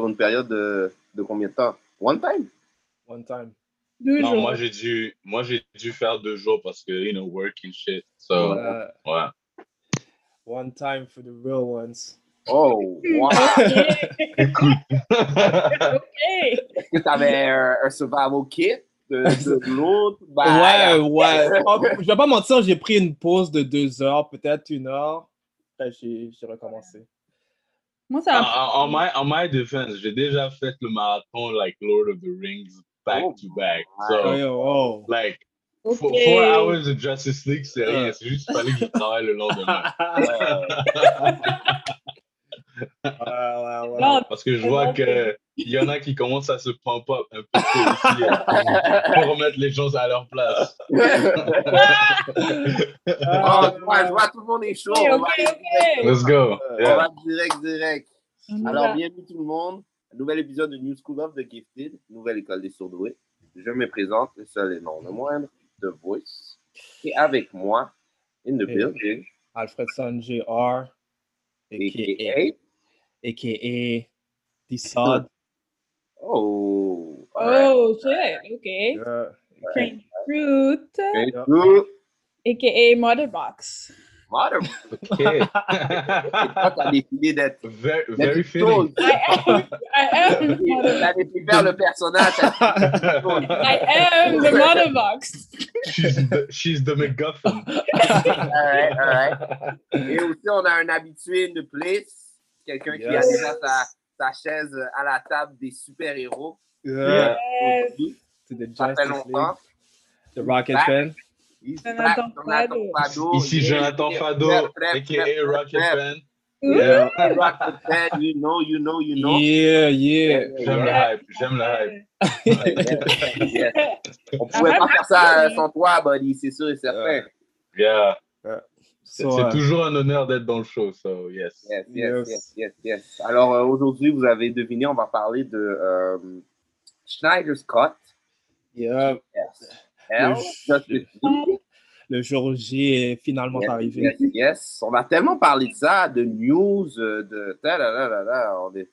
sur une période de, de combien de temps? One time? One time. Deux Non, jours. moi j'ai dû, moi j'ai dû faire deux jours parce que you know work and shit. So Uh, ouais. one time for the real ones. Oh, wow! Écoute. OK. Est-ce que t'avais un, un survival kit de, de l'autre? Ben, ouais, ouais. Oh, je vais pas mentir, j'ai pris une pause de deux heures, peut-être une heure. Après, j'ai j'ai recommencé. Moi, En, ça a en, en my, en my defense, j'ai déjà fait le marathon like Lord of the Rings back Oh, to back. So Oh, oh. like OK. four, four hours de Justice League, c'est rien. C'est juste qu'il fallait que je travaille le lendemain. Ouais, ouais, ouais. Parce que je vois que il y en a qui commencent à se pump up un peu euh, pour remettre les choses à leur place. Oh, je vois, je vois, tout le monde est chaud. OK, On OK, va, OK. Let's go. on Yeah. va direct, direct. On Alors, bienvenue tout le monde. Nouvel épisode de New School of the Gifted, nouvelle école des surdoués. Je me présente, le seul et non le moindre, The Voice. Et avec moi, in the building, Alfredson Jr. a.k.a. a.k.a. D-Sod. Oh, Oh, shit. OK. Yeah. Train Fruit, Very good. a.k.a. Motherbox. Mother, Okay. toi, t'as décidé d'être very, d'être very une fitting. chose. I am, I am Mother- T'as décidé de faire le personnage. t'as décidé de I am the Motherbox. she's, the, she's the McGuffin. Alright, alright. Et aussi, on a un habitué in the place? Quelqu'un qui a Yes. déjà sa, sa chaise à la table des super-héros. Yeah. Yes. To the Ça fait Justice longtemps. League. The Rocket Back. fan. Jonathan Fado. Ici Yeah, Jonathan yeah, Fado, aka Rocket. Man. Yeah. Yeah, Rocket Man, you know, you know, you know. Yeah, yeah. J'aime le hype, j'aime le hype. Yes. On pouvait pas faire ça sans toi, buddy, c'est sûr et certain. Yeah. C'est euh, toujours un honneur d'être dans le show, so yes. Yes, yes, Yes. yes, yes, yes. Alors euh, aujourd'hui, vous avez deviné, on va parler de euh, Schneider Scott. yeah. Yes. Le jour J est finalement Yes, arrivé. yes, yes. On a tellement parlé de ça, de news, euh, de ta là, là. On est,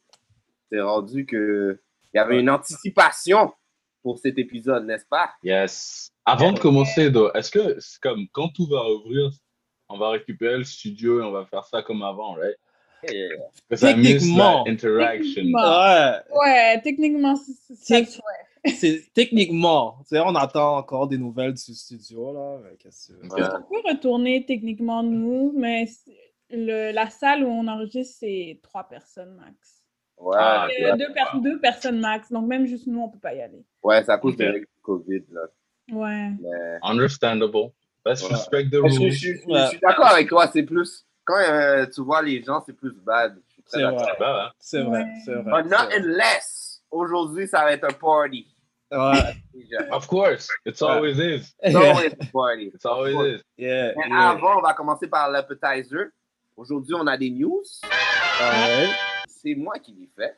rendu que il y avait une anticipation pour cet épisode, n'est-ce pas? Yes. Avant de commencer, though, est-ce que comme quand tout va ouvrir, on va récupérer le studio et on va faire ça comme avant, right? Yeah. Miss Techniquement. interaction. Techniquement. Ouais, Ouais, techniquement, c'est c'est ça c'est techniquement. Tu sais, on attend encore des nouvelles du studio, là. qu'est-ce que- Ouais. On peut retourner techniquement, nous, mais le, la salle où on enregistre, c'est trois personnes max. Ouais, Ah, Euh, deux, per- deux personnes max, donc même juste nous, on peut pas y aller. Ouais, c'est à cause de COVID. Là. Ouais. Mais... Understandable. Let's Ouais. respect the Je, je- rules. je- je Ouais. suis d'accord avec toi, c'est plus. Quand euh, tu vois les gens, c'est plus bad. C'est vrai. Ouais. C'est vrai, Ouais. c'est vrai. But c'est not vrai. unless. Aujourd'hui, ça va être un party. Ouais. Of course, it's Ouais. always is. It's always a party. It's always is. Yeah, Mais yeah. avant, on va commencer par l'appetizer. Aujourd'hui, on a des news. Ouais. C'est moi qui les fais.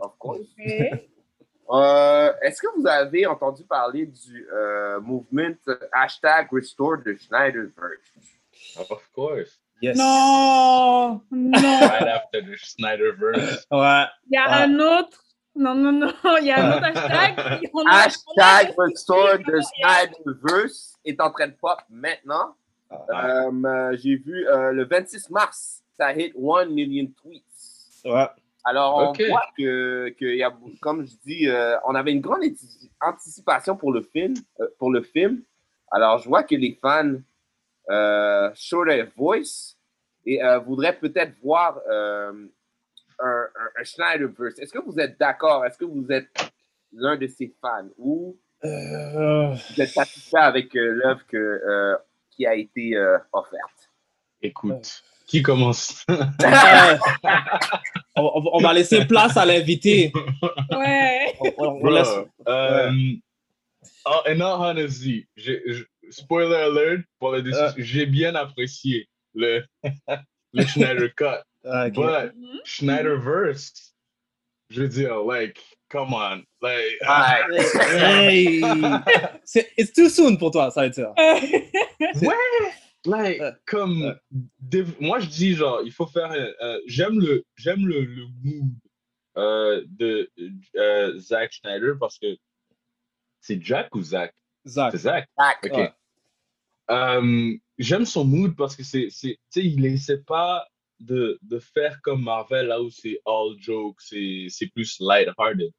Of course. Euh, Est-ce que vous avez entendu parler du euh, movement hashtag Restore the Schneiderverse? Of course. Yes. Non, non. Right after the Snyderverse. Ouais. Il y a Ah. un autre. Non, non, non. Il y a un autre hashtag. Hashtag Restore the Snyderverse est en train de pop maintenant. Euh, J'ai vu euh, le 26 mars, ça hit 1 million tweets. Ouais. Alors, on voit que, que y a, comme je dis, euh, on avait une grande anti- anticipation pour le film. euh, pour le film. Alors, je vois que les fans euh, show their voice et euh, voudraient peut-être voir un, un, un Schneiderverse. Est-ce que vous êtes d'accord? Est-ce que vous êtes l'un de ces fans ou vous êtes satisfait avec l'œuvre qui a été offerte? Écoute, qui commence? on, on- va laisser place à l'invité. Ouais. On, on- on Bro, laisse. euh, je- spoiler alert, pour le Euh. j'ai bien apprécié le, le Schneider Cut. Ah, ok. But Mhm. Schneiderverse, je veux dire, like, come on. Like, Hey. C'est- It's too soon pour toi, ça veut dire. ouais, like, Euh, comme, euh. moi je dis genre, il faut faire, un- euh, j'aime le, j'aime le, le mood euh, de euh, Zack Schneider parce que c'est Jack ou Zack? Zach. C'est Zack. Tac. Ok. Ouais. Euh, J'aime son mood parce que c'est, c'est, tu sais, il essaie pas de, de faire comme Marvel là où c'est all joke, c'est, c'est plus light-hearted.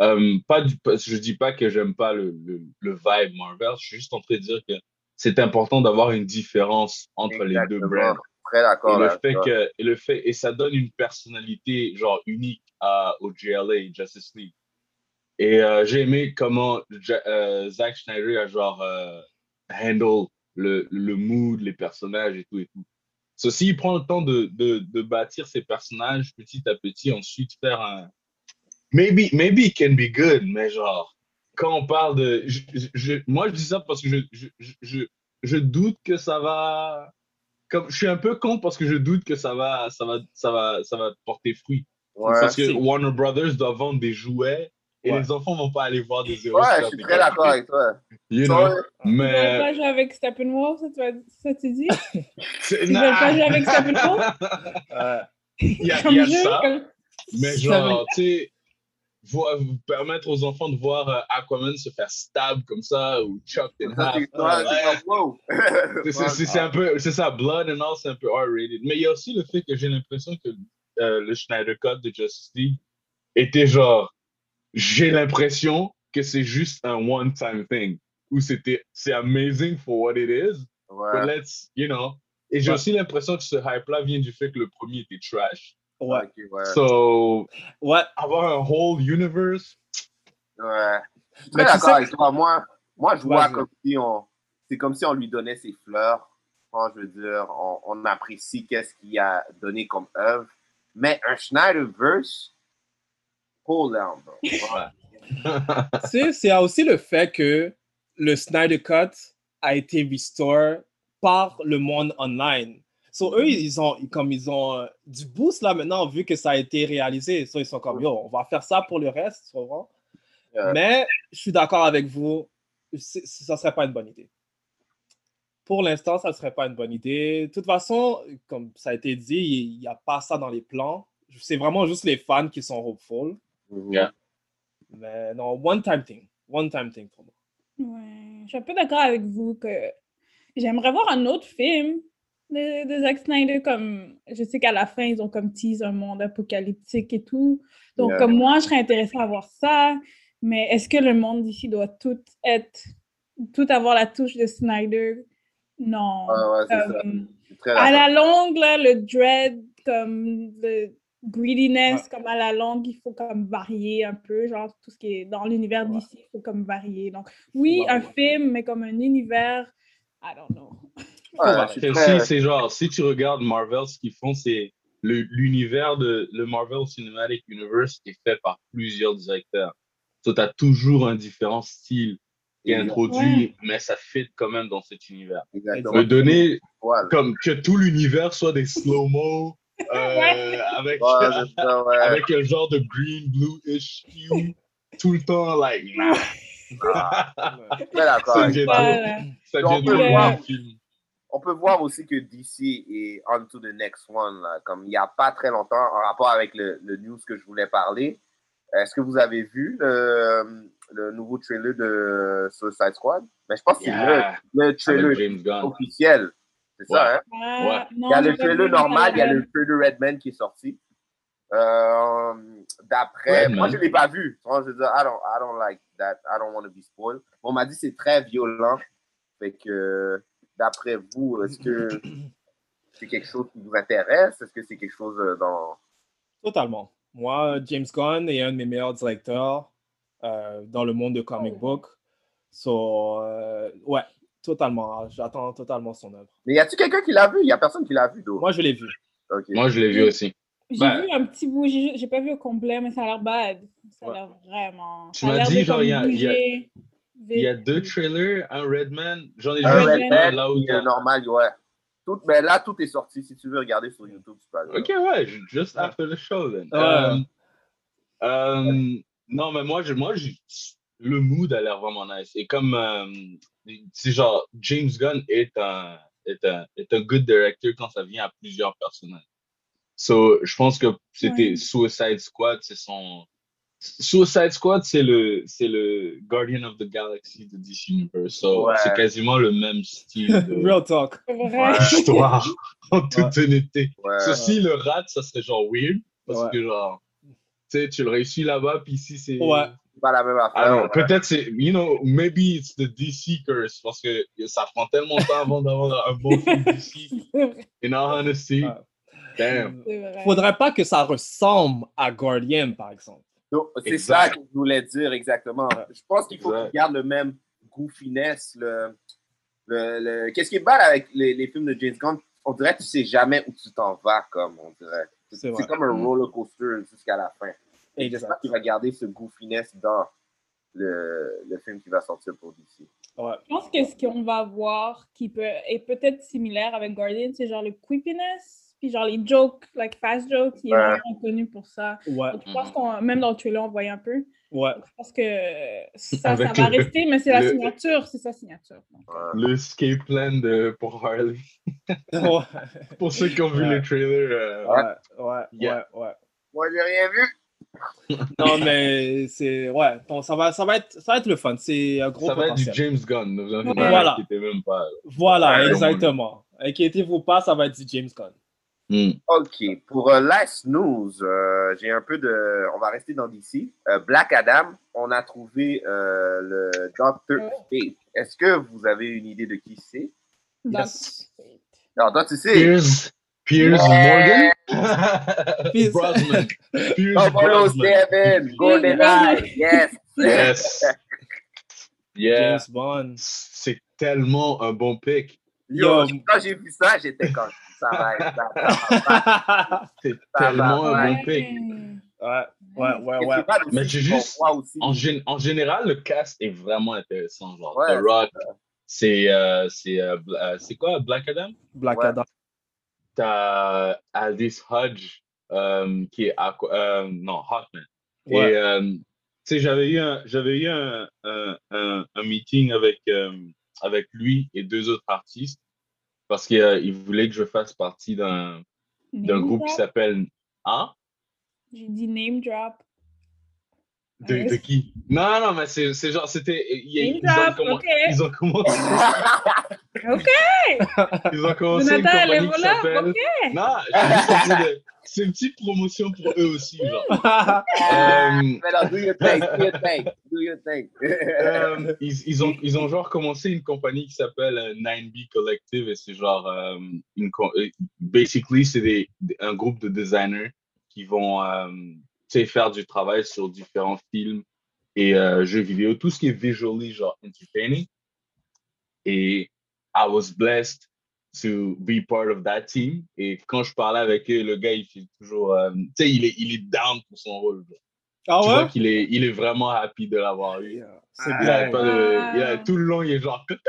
Euh, pas du, je dis pas que j'aime pas le, le, le vibe Marvel, je suis juste en train de dire que c'est important d'avoir une différence entre les deux brands. Très Et d'accord. le avec fait que, et le fait, et ça donne une personnalité genre unique à, au GLA, Justice League. Et euh, j'ai aimé comment Ja- euh, Zack Schneider a genre euh, handle le, le mood, les personnages et tout et tout. Ceci, il prend le temps de, de, de bâtir ses personnages petit à petit, ensuite faire un. Maybe, maybe it can be good, mais genre, quand on parle de. je- je- je- moi, je dis ça parce que je, je, je, je, je doute que ça va. Comme, je suis un peu contre parce que je doute que ça va, ça va, ça va, ça va porter fruit. Ouais. parce que Warner Brothers doit vendre des jouets et Ouais. les enfants vont pas aller voir des héros. Ouais, je suis très d'accord avec toi. You know, Ils veulent mais pas jouer avec Steppenwolf, ça, tu vas- ça tu dis? Ils veulent pas jouer avec Steppenwolf? Ouais. il y a, y a jeu, ça, comme- mais genre, tu sais, permettre aux enfants de voir euh, Aquaman se faire stab comme ça ou Ça, half. c'est- un peu, c'est ça, Blood and all, c'est un peu R-rated. Mais il y a aussi le fait que j'ai l'impression que euh, le Schneider Cut de Justice League était genre, j'ai l'impression que c'est juste un one-time thing. Où c'était, c'est amazing for what it is, Ouais. but let's, you know. Et j'ai Ouais. aussi l'impression que ce hype-là vient du fait que le premier était trash. Ouais. Ouais. So, Ouais. avoir un whole universe, Ouais. Je suis Mais d'accord sais avec toi. Moi, moi je vois comme si on, c'est comme si on lui donnait ses fleurs. Enfin, je veux dire, on, on apprécie qu'est-ce qu'il a donné comme œuvre. Mais un Snyderverse, hold on, bro. C'est c'est aussi le fait que le Snyder Cut a été restore par le monde online. So, eux, ils ont, comme ils ont euh, du boost là maintenant, vu que ça a été réalisé. So, ils sont comme, yo, on va faire ça pour le reste, tu comprends? Mais je suis d'accord avec vous, ça ne serait pas une bonne idée. Pour l'instant, ça ne serait pas une bonne idée. De toute façon, comme ça a été dit, il n'y a pas ça dans les plans. C'est vraiment juste les fans qui sont hopeful. Yeah. Mais non, one-time thing. One-time thing pour moi. Ouais, je suis un peu d'accord avec vous que j'aimerais voir un autre film de, de Zack Snyder. Comme je sais qu'à la fin, ils ont comme tease un monde apocalyptique et tout. Donc, Yeah. comme moi, je serais intéressée à voir ça. Mais est-ce que le monde d'ici doit tout être, tout avoir la touche de Snyder? Non. Ouais, ouais, ça. À la longue, là, le dread, comme le greediness, comme à la longue, il faut comme varier un peu, genre tout ce qui est dans l'univers d'ici, il faut comme varier. Donc, oui, un film, mais comme un univers, I don't know. Ouais, très- aussi, c'est genre, si tu regardes Marvel, ce qu'ils font, c'est le- l'univers de le Marvel Cinematic Universe est fait par plusieurs directeurs. So, tu as toujours un différent style qui est introduit, mais ça fit quand même dans cet univers. Exactement. Me donner Voilà. comme que tout l'univers soit des slow-mo euh, Ouais. avec, ça, ouais. avec un genre de green, blue-ish hue tout le temps, like, nah. Toi. Voilà. on peut voir-. On peut voir aussi que DC est on to the next one. Là. Comme il n'y a pas très longtemps, en rapport avec le, le news que je voulais parler, est-ce que vous avez vu le, le nouveau trailer de Suicide Squad? Mais je pense que c'est le, le trailer officiel. C'est ça, hein? Non, Il y a le trailer normal, il y a le trailer Redman qui est sorti. Euh, D'après, moi je ne l'ai pas vu. Vois, Je veux dire, I don't, I don't like that. I don't want to be spoiled. On m'a dit que c'est très violent. Fait que, d'après vous, est-ce que c'est quelque chose qui vous intéresse? Est-ce que c'est quelque chose euh, dans. Totalement. Moi, James Gunn est un de mes meilleurs directeurs euh, dans le monde de comic book. So, euh, ouais, totalement. J'attends totalement son œuvre. Mais y a-t-il quelqu'un qui l'a vu? Il n'y a personne qui l'a vu, d'où? Moi, je l'ai vu. Moi, je l'ai vu aussi. J'ai Ben- vu un petit bout, j'ai pas vu au complet, mais ça a l'air bad. Ça a Ouais. l'air vraiment. Tu m'as dit, genre, il y a- y a- Il y a deux trailers, un Redman. J'en ai Un vu un là où le normal, ouais. Tout, mais là, tout est sorti. Si tu veux regarder sur YouTube, tu peux aller. Ok, ouais, ju- just after the show, then. Euh, euh, non, mais moi, je, moi je- le mood a l'air vraiment nice. Et comme, euh, c'est genre, James Gunn est un, est, un, est un good director quand ça vient à plusieurs personnages. So, je pense que c'était Ouais. Suicide Squad, c'est son. Suicide Squad, c'est le, c'est le Guardian of the Galaxy de DC Universe. So, Ouais. c'est quasiment le même style de Real talk. Histoire, en toute honnêteté. Ouais. Ceci, le rat, ça serait genre weird. Parce Ouais. que genre, tu sais, tu le réussis là-bas, puis ici, c'est. Ouais. Pas la même affaire. Alors, ouais. peut-être c'est, you know, maybe it's the DC curse, parce que ça prend tellement de temps avant d'avoir un bon film DC. In all honesty, Ouais. damn. Faudrait pas que ça ressemble à Guardian, par exemple. Donc, C'est ça que je voulais dire exactement. Je pense qu'il faut qu'ils gardent le même goût finesse. Le, le, le- Qu'est-ce qui est mal avec les, les films de James Gunn? On dirait que tu sais jamais où tu t'en vas, comme on dirait. C'est comme un roller coaster jusqu'à la fin. Et. J'espère qu'il va garder ce goût finesse dans le, le film qui va sortir pour DC. Ouais. Je pense que ce qu'on va voir qui peut est peut-être similaire avec Guardian, c'est genre le creepiness, puis genre les jokes, like fast jokes, il est Ouais. vraiment connu pour ça. Ouais. Donc, je pense qu'on, même dans le trailer, on voyait un peu. Ouais. Donc, je pense que ça, ça va le- rester, mais c'est la le- signature, c'est sa signature. Donc, Le escape plan de, pour Harley. Ouais. Pour ceux qui ont vu Ouais. le trailer. euh, Ouais. Ouais. Yeah. Ouais. ouais. Moi, j'ai rien vu. Non, mais c'est. Ouais. Bon, ça, va, ça, va être, ça va être le fun. C'est un gros ça va être du potentiel. James Gunn. Vous en Voilà. même pas. Voilà, exactement. Inquiétez-vous pas, ça va être du James Gunn. Hmm. OK. Pour euh, Last News, euh, j'ai un peu de. On va rester dans DC. Euh, Black Adam, on a trouvé euh, le Dr. Fate. Est-ce que vous avez une idée de qui c'est? Yes. Non, toi, tu sais. Piers, Piers Ouais. Morgan? Piers- Brosnan. Piers Oh, Brosnan. GoldenEye, yes. Yes. Yeah. James Bond. C'est tellement un bon pick. Yo, Yo. quand j'ai vu ça, j'étais comme ça va être ça, C'est Ça va, tellement un bon pick. Ouais, ouais, ouais, Mais j'ai juste-. En, en général, le cast est vraiment intéressant. Genre, Ouais, The Rock, c'est euh, c'est euh, euh, c'est quoi Black Adam? Black Ouais. Adam. T'as Aldis Hodge euh, qui est Aqua- non Hawkman. Ouais. Et tu sais, j'avais eu un j'avais eu un, un, un, un meeting avec euh, avec lui et deux autres artistes parce qu'ils euh, ils voulaient que je fasse partie d'un groupe qui s'appelle hein J'ai dit name drop. de, de qui? Non non mais c'est c'est genre c'était ils, Name ils ont drop, commen- ok. ils ont commencé Ok. ils ont commencé une Jonathan, compagnie les qui voilà, s'appelle ok. non juste de- c'est une petite promotion pour eux aussi genre Euh, Mais là, do your thing, do your thing, do your thing. Euh, ils, ils ont, ils ont genre commencé une compagnie qui s'appelle euh, 9B Collective et c'est genre, euh, une, euh, basically, c'est des, des- un groupe de designers qui vont euh, tu sais, faire du travail sur différents films et euh, jeux vidéo, tout ce qui est visually genre entertaining. Et I was blessed to be part of that team. Et quand je parlais avec eux, le gars, il fait toujours, euh, tu sais, il est, il est down pour son rôle. genre. Ah tu ouais? vois qu'il est, il est vraiment happy de l'avoir eu. C'est Il bien. pas de- il a- Wow. tout le long, il est genre Kaka,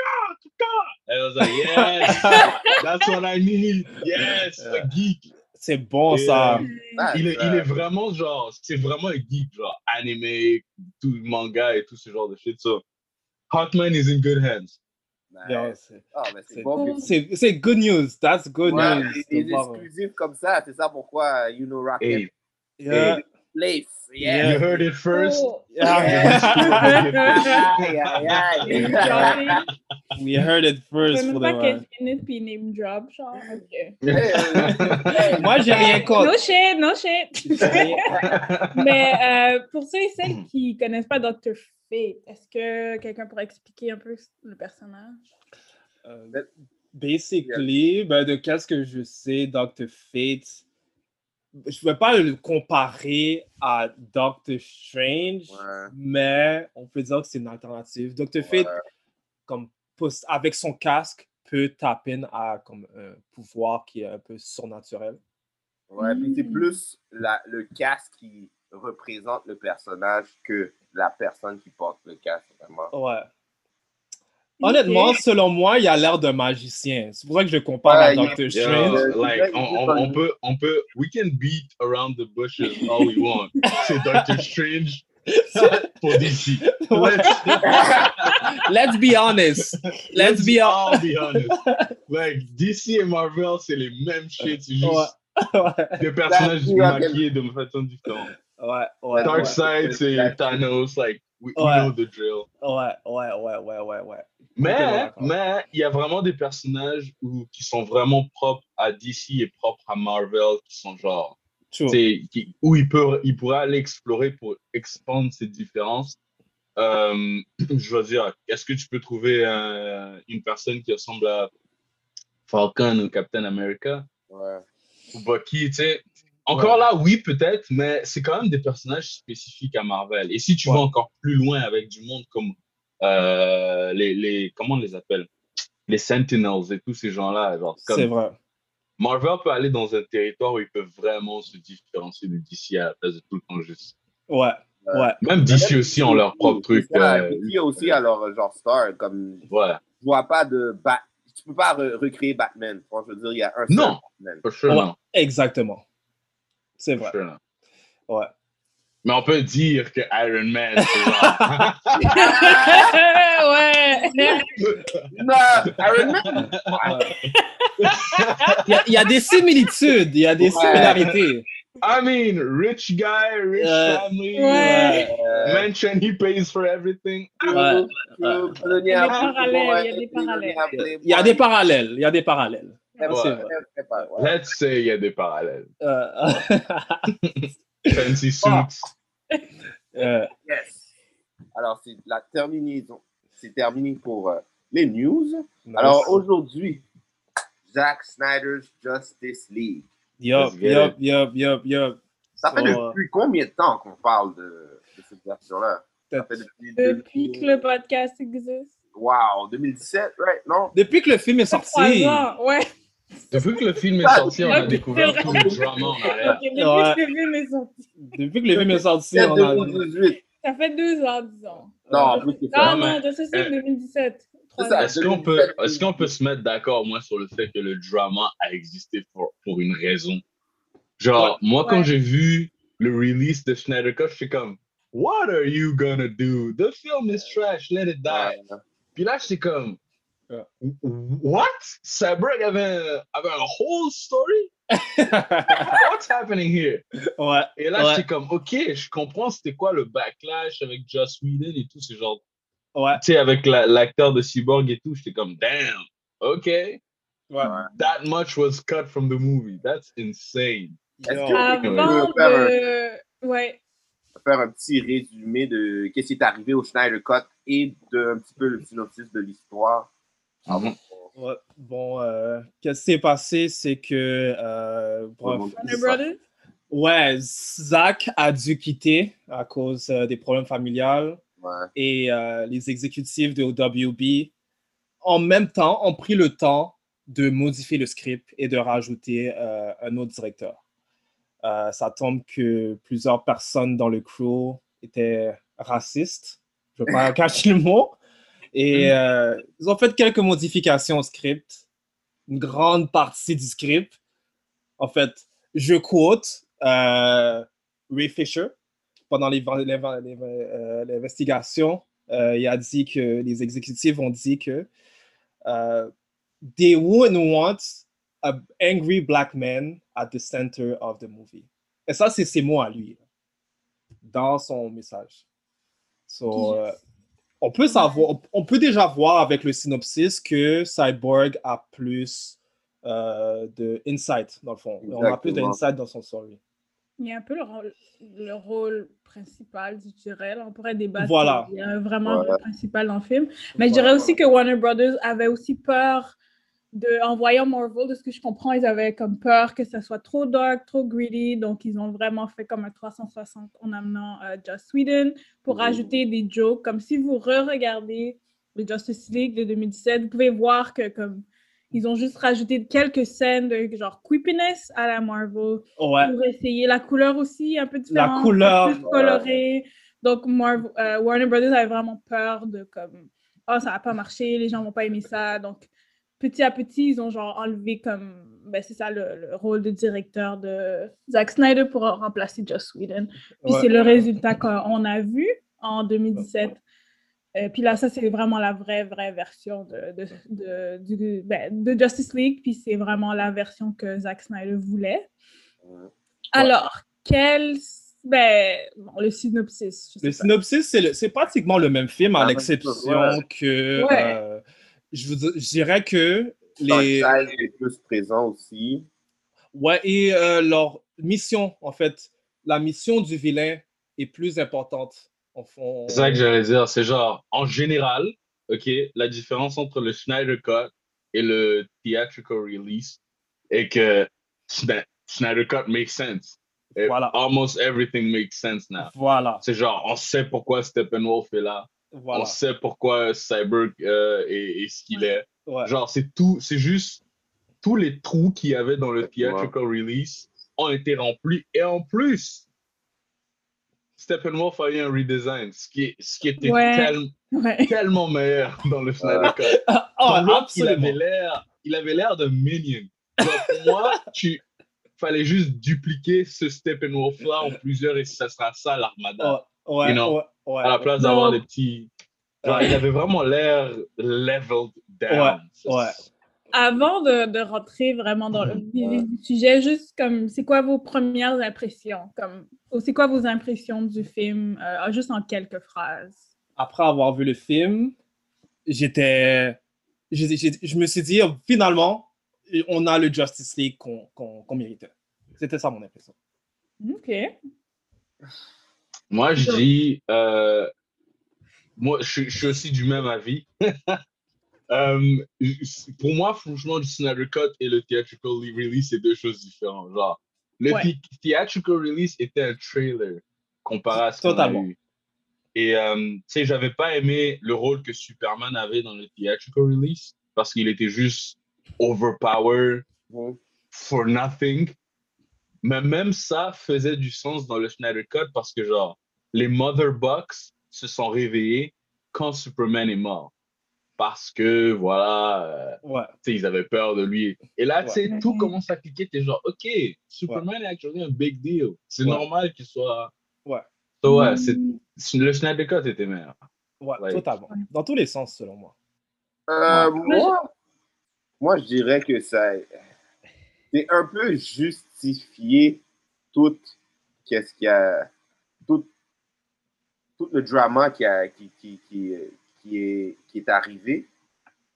Kaka. And I was like, yes, that's what I need. Yes, a geek. C'est bon Et, ça. euh, Ah, il, est, il est vraiment genre, c'est vraiment un geek, genre anime, tout manga et tout ce genre de shit. So, Hawkman is in good hands. Yo, c'est- Ah, mais c'est c'est- bon que C'est c'est good news. That's good Ouais, news. des, de des voir, exclusifs comme ça, c'est ça pourquoi You Know Rocket Hey, Yeah. Place. you heard it first. Oh. Aïe, aïe, aïe. Dropping. We heard it Je peux first même for pas the qu'elle one. finisse puis name drop, genre. Ok. Moi, j'ai rien No contre. shit, no shit. Mais euh, pour ceux et celles qui connaissent pas Dr. Fate, est-ce que quelqu'un pourrait expliquer un peu le personnage? Euh, basically, ben, de qu'est-ce que je sais, Dr. Fate, je ne vais pas le comparer à Doctor Strange, Ouais. mais on peut dire que c'est une alternative. Dr. Fate, comme, avec son casque, peut taper à comme, un pouvoir qui est un peu surnaturel. Ouais, puis c'est Mm. plus la, le casque qui représente le personnage que la personne qui porte le casque, vraiment. Ouais. Honnêtement, Ok. selon moi, il a l'air d'un magicien. C'est pour ça que je compare à Doctor Yeah, Strange. Euh, like, on, on, on peut, on peut, we can beat around the bushes all we want. C'est Doctor Strange pour DC. Let's, Let's be honest. Let's be honest. all be honest. Like, DC et Marvel, c'est les mêmes shit, c'est juste Ouais. des personnages maquillés de façon différente. Ouais, ouais, Dark ouais, Side, c'est. Thanos, like, we, we Ouais. know the drill. ouais, ouais, ouais, ouais, ouais, ouais. Mais, mais il y a vraiment des personnages où, qui sont vraiment propres à DC et propres à Marvel, qui sont genre, qui- où il, peut, il pourrait aller explorer pour expandre ces différences. Euh, je veux dire, est-ce que tu peux trouver euh, une personne qui ressemble à Falcon ou Captain America? Ouais. ou Bucky, tu sais? Encore Ouais. là, oui, peut-être, mais c'est quand même des personnages spécifiques à Marvel. Et si tu Ouais. vas encore plus loin avec du monde comme euh, les, les, comment on les appelle? Les Sentinels et tous ces gens-là, genre, C'est vrai. Marvel peut aller dans un territoire où ils peuvent vraiment se différencier de DC à la place de tout le temps juste. Ouais, ouais. Même DC aussi ont leur propre truc. Euh, DC aussi, alors, genre, Star, comme, ouais, je vois pas de. Bat... Tu peux pas re- recréer Batman. Je veux dire, il y a un seul Non. Batman. sure, non. Exactement. C'est vrai. sure. Ouais. Mais on peut dire que Iron Man, ouais. Non, Iron Man! Il y, a, il y a des similitudes, il y a des Ouais. similarités. I mean, rich guy, rich Euh, family. Ouais. Euh, Mention he pays for everything. Ouais. que- Il y a des parallèles, il y a des parallèles. Il y a des parallèles, il y a des parallèles. Ouais. Let's say il y a des parallèles. Euh, Fancy Ah. suits. euh, Yes. Alors, c'est la terminaison. C'est terminé pour euh, les news. Alors, aujourd'hui, Zack Snyder's Justice League. yup, yup, yup, yup, yup. Ça fait So, depuis combien de temps qu'on parle de, de cette version-là? Ça fait depuis, Depuis que le podcast existe. wow, 2017, right? Non? Depuis que le film est sorti. Trois ans, ouais. Depuis que le film est Ah, sorti, on a découvert c'est tout le drama en arrière. Depuis que le film est sorti. Depuis que le film est sorti, on a. 2018. Ça fait deux ans, disons. Non, plus que Non, non, Justice League Euh, 2017. Trois c'est ça. ans. Est-ce qu'on peut, est-ce qu'on peut se mettre d'accord, moi, sur le fait que le drama a existé pour, pour une raison? Genre, moi, quand Ouais. j'ai vu le release de Snyder Cut, je suis comme, What are you gonna do? The film is trash, let it die. Ouais. Puis là, j'étais comme. What? Cyborg avait, avait un whole story? What's happening here? ouais. Et là, Ouais. j'étais comme, OK, je comprends c'était quoi le backlash avec Joss Whedon et tout, c'est genre, Ouais. tu sais, avec la- l'acteur de Cyborg et tout, j'étais comme, damn, OK, Ouais. that much was cut from the movie. That's insane. Est-ce Yo. que Avant on peut faire un- de... Ouais. faire un petit résumé de qu'est-ce qui est arrivé au Schneider Cut et de un petit peu le synopsis de l'histoire? Ouais. Bon, euh, qu'est-ce qui s'est passé, c'est que. euh, bref, ouais, Zach a dû quitter à cause euh, des problèmes familiales Ouais. et les exécutifs de WB, en même temps, ont pris le temps de modifier le script et de rajouter un autre directeur. Ça tombe que plusieurs personnes dans le crew étaient racistes. Je ne veux pas cacher le mot. Et euh, ils ont fait quelques modifications au script, une grande partie du script. En fait, je quote euh, Ray Fisher pendant euh, l'investigation. euh, il a dit que les exécutifs ont dit que euh, they wouldn't want a angry black man at the center of the movie. Et ça, c'est ses mots à lui, dans son message. So, euh, on, peut savoir, on- peut déjà voir avec le synopsis que Cyborg a plus euh, de insight, dans le fond. On a plus Exactement. d'insight dans son story. Il y a un peu le rôle, le rôle principal, je dirais. là. On pourrait débattre. Voilà. Il y a vraiment un Ouais. rôle principal dans le film. Mais je dirais aussi que Warner Brothers avait aussi peur de, en voyant Marvel, de ce que je comprends, ils avaient comme peur que ça soit trop dark, trop greedy. Donc, ils ont vraiment fait comme un 360 en amenant euh, Joss Whedon pour Mhm. rajouter des jokes. Comme si vous re-regardez le Justice League de 2017, vous pouvez voir que comme ils ont juste rajouté quelques scènes de genre creepiness à la Marvel Ouais. pour essayer la couleur aussi un peu différente, couleur, plus colorée. Donc Marv- euh, Warner Brothers avait vraiment peur de comme oh ça va pas marcher, les gens vont pas aimer ça. Donc petit à petit ils ont genre enlevé comme ben c'est ça le, le rôle de directeur de Zack Snyder pour remplacer Joss Whedon. Puis Ouais. c'est le résultat qu'on a vu en 2017. Euh, puis là, ça, c'est vraiment la vraie, vraie version de, de, de, du- ben, de Justice League. Puis c'est vraiment la version que Zack Snyder voulait. Alors, quel. Ben, bon, le synopsis. Le pas. synopsis, c'est pratiquement le même film, à Ah, l'exception ouais. que Ouais. euh, je, vous, je dirais que les. Est plus présent aussi. Ouais, et euh, leur mission, en fait, la mission du vilain est plus importante. En fond, C'est ça que j'allais dire. C'est genre, en général, OK, la différence entre le Snyder Cut et le theatrical release est que Snyder Cut makes sense. Et Voilà. Almost everything makes sense now. Voilà, C'est genre, on sait pourquoi Steppenwolf est là. Voilà. On sait pourquoi Cyborg euh, est, est ce qu'il est. Ouais. Genre, c'est tout, c'est juste tous les trous qu'il y avait dans le theatrical release ont été remplis. Et en plus, Steppenwolf a eu un redesign, ce qui, est- ce qui était Ouais. tel- Ouais. tellement meilleur dans le Snyder Cut. Oh, Dans l'autre, il absolument. avait l'air, il avait l'air de minion. Genre, pour moi, tu fallait juste dupliquer ce Steppenwolf là en plusieurs et ça sera ça l'armada. Ouais, ouais, You know, ouais, ouais. à la place d'avoir des petits. Genre, il avait vraiment l'air leveled down. Ouais, ouais. Avant de, de rentrer vraiment dans le du sujet, juste comme, c'est quoi vos premières impressions? Comme, ou c'est quoi vos impressions du film, euh, juste en quelques phrases? Après avoir vu le film, j'étais. Je me suis dit, finalement, on a le Justice League qu'on qu'on- qu'on méritait. C'était ça mon impression. OK. Moi, je dis. euh, moi, je, je suis aussi du même avis. Euh, pour moi, franchement, le Snyder Cut et le theatrical release, c'est deux choses différentes. Genre, le Ouais. the- theatrical release était un trailer comparé à ce qu'on a eu. Et euh, tu sais, j'avais pas aimé le rôle que Superman avait dans le theatrical release parce qu'il était juste overpowered for nothing. Mais même ça faisait du sens dans le Snyder Cut parce que, genre, les Mother Bucks se sont réveillés quand Superman est mort. Parce que, voilà, euh, tu sais, ils avaient peur de lui. Et là, tu sais, tout commence à cliquer. T'es genre, OK, Superman est actually un big deal. C'est Ouais. normal qu'il soit. Ouais. So, ouais, c'est- le Snyder Cut était meilleur. Ouais, Ouais. totalement. Dans tous les sens, selon moi. Euh, Ouais. moi, moi, je dirais que ça. C'est un peu justifié tout qu'est-ce qu'il y a. Tout, tout le drama qui, a, qui, qui, qui, qui est, qui est arrivé.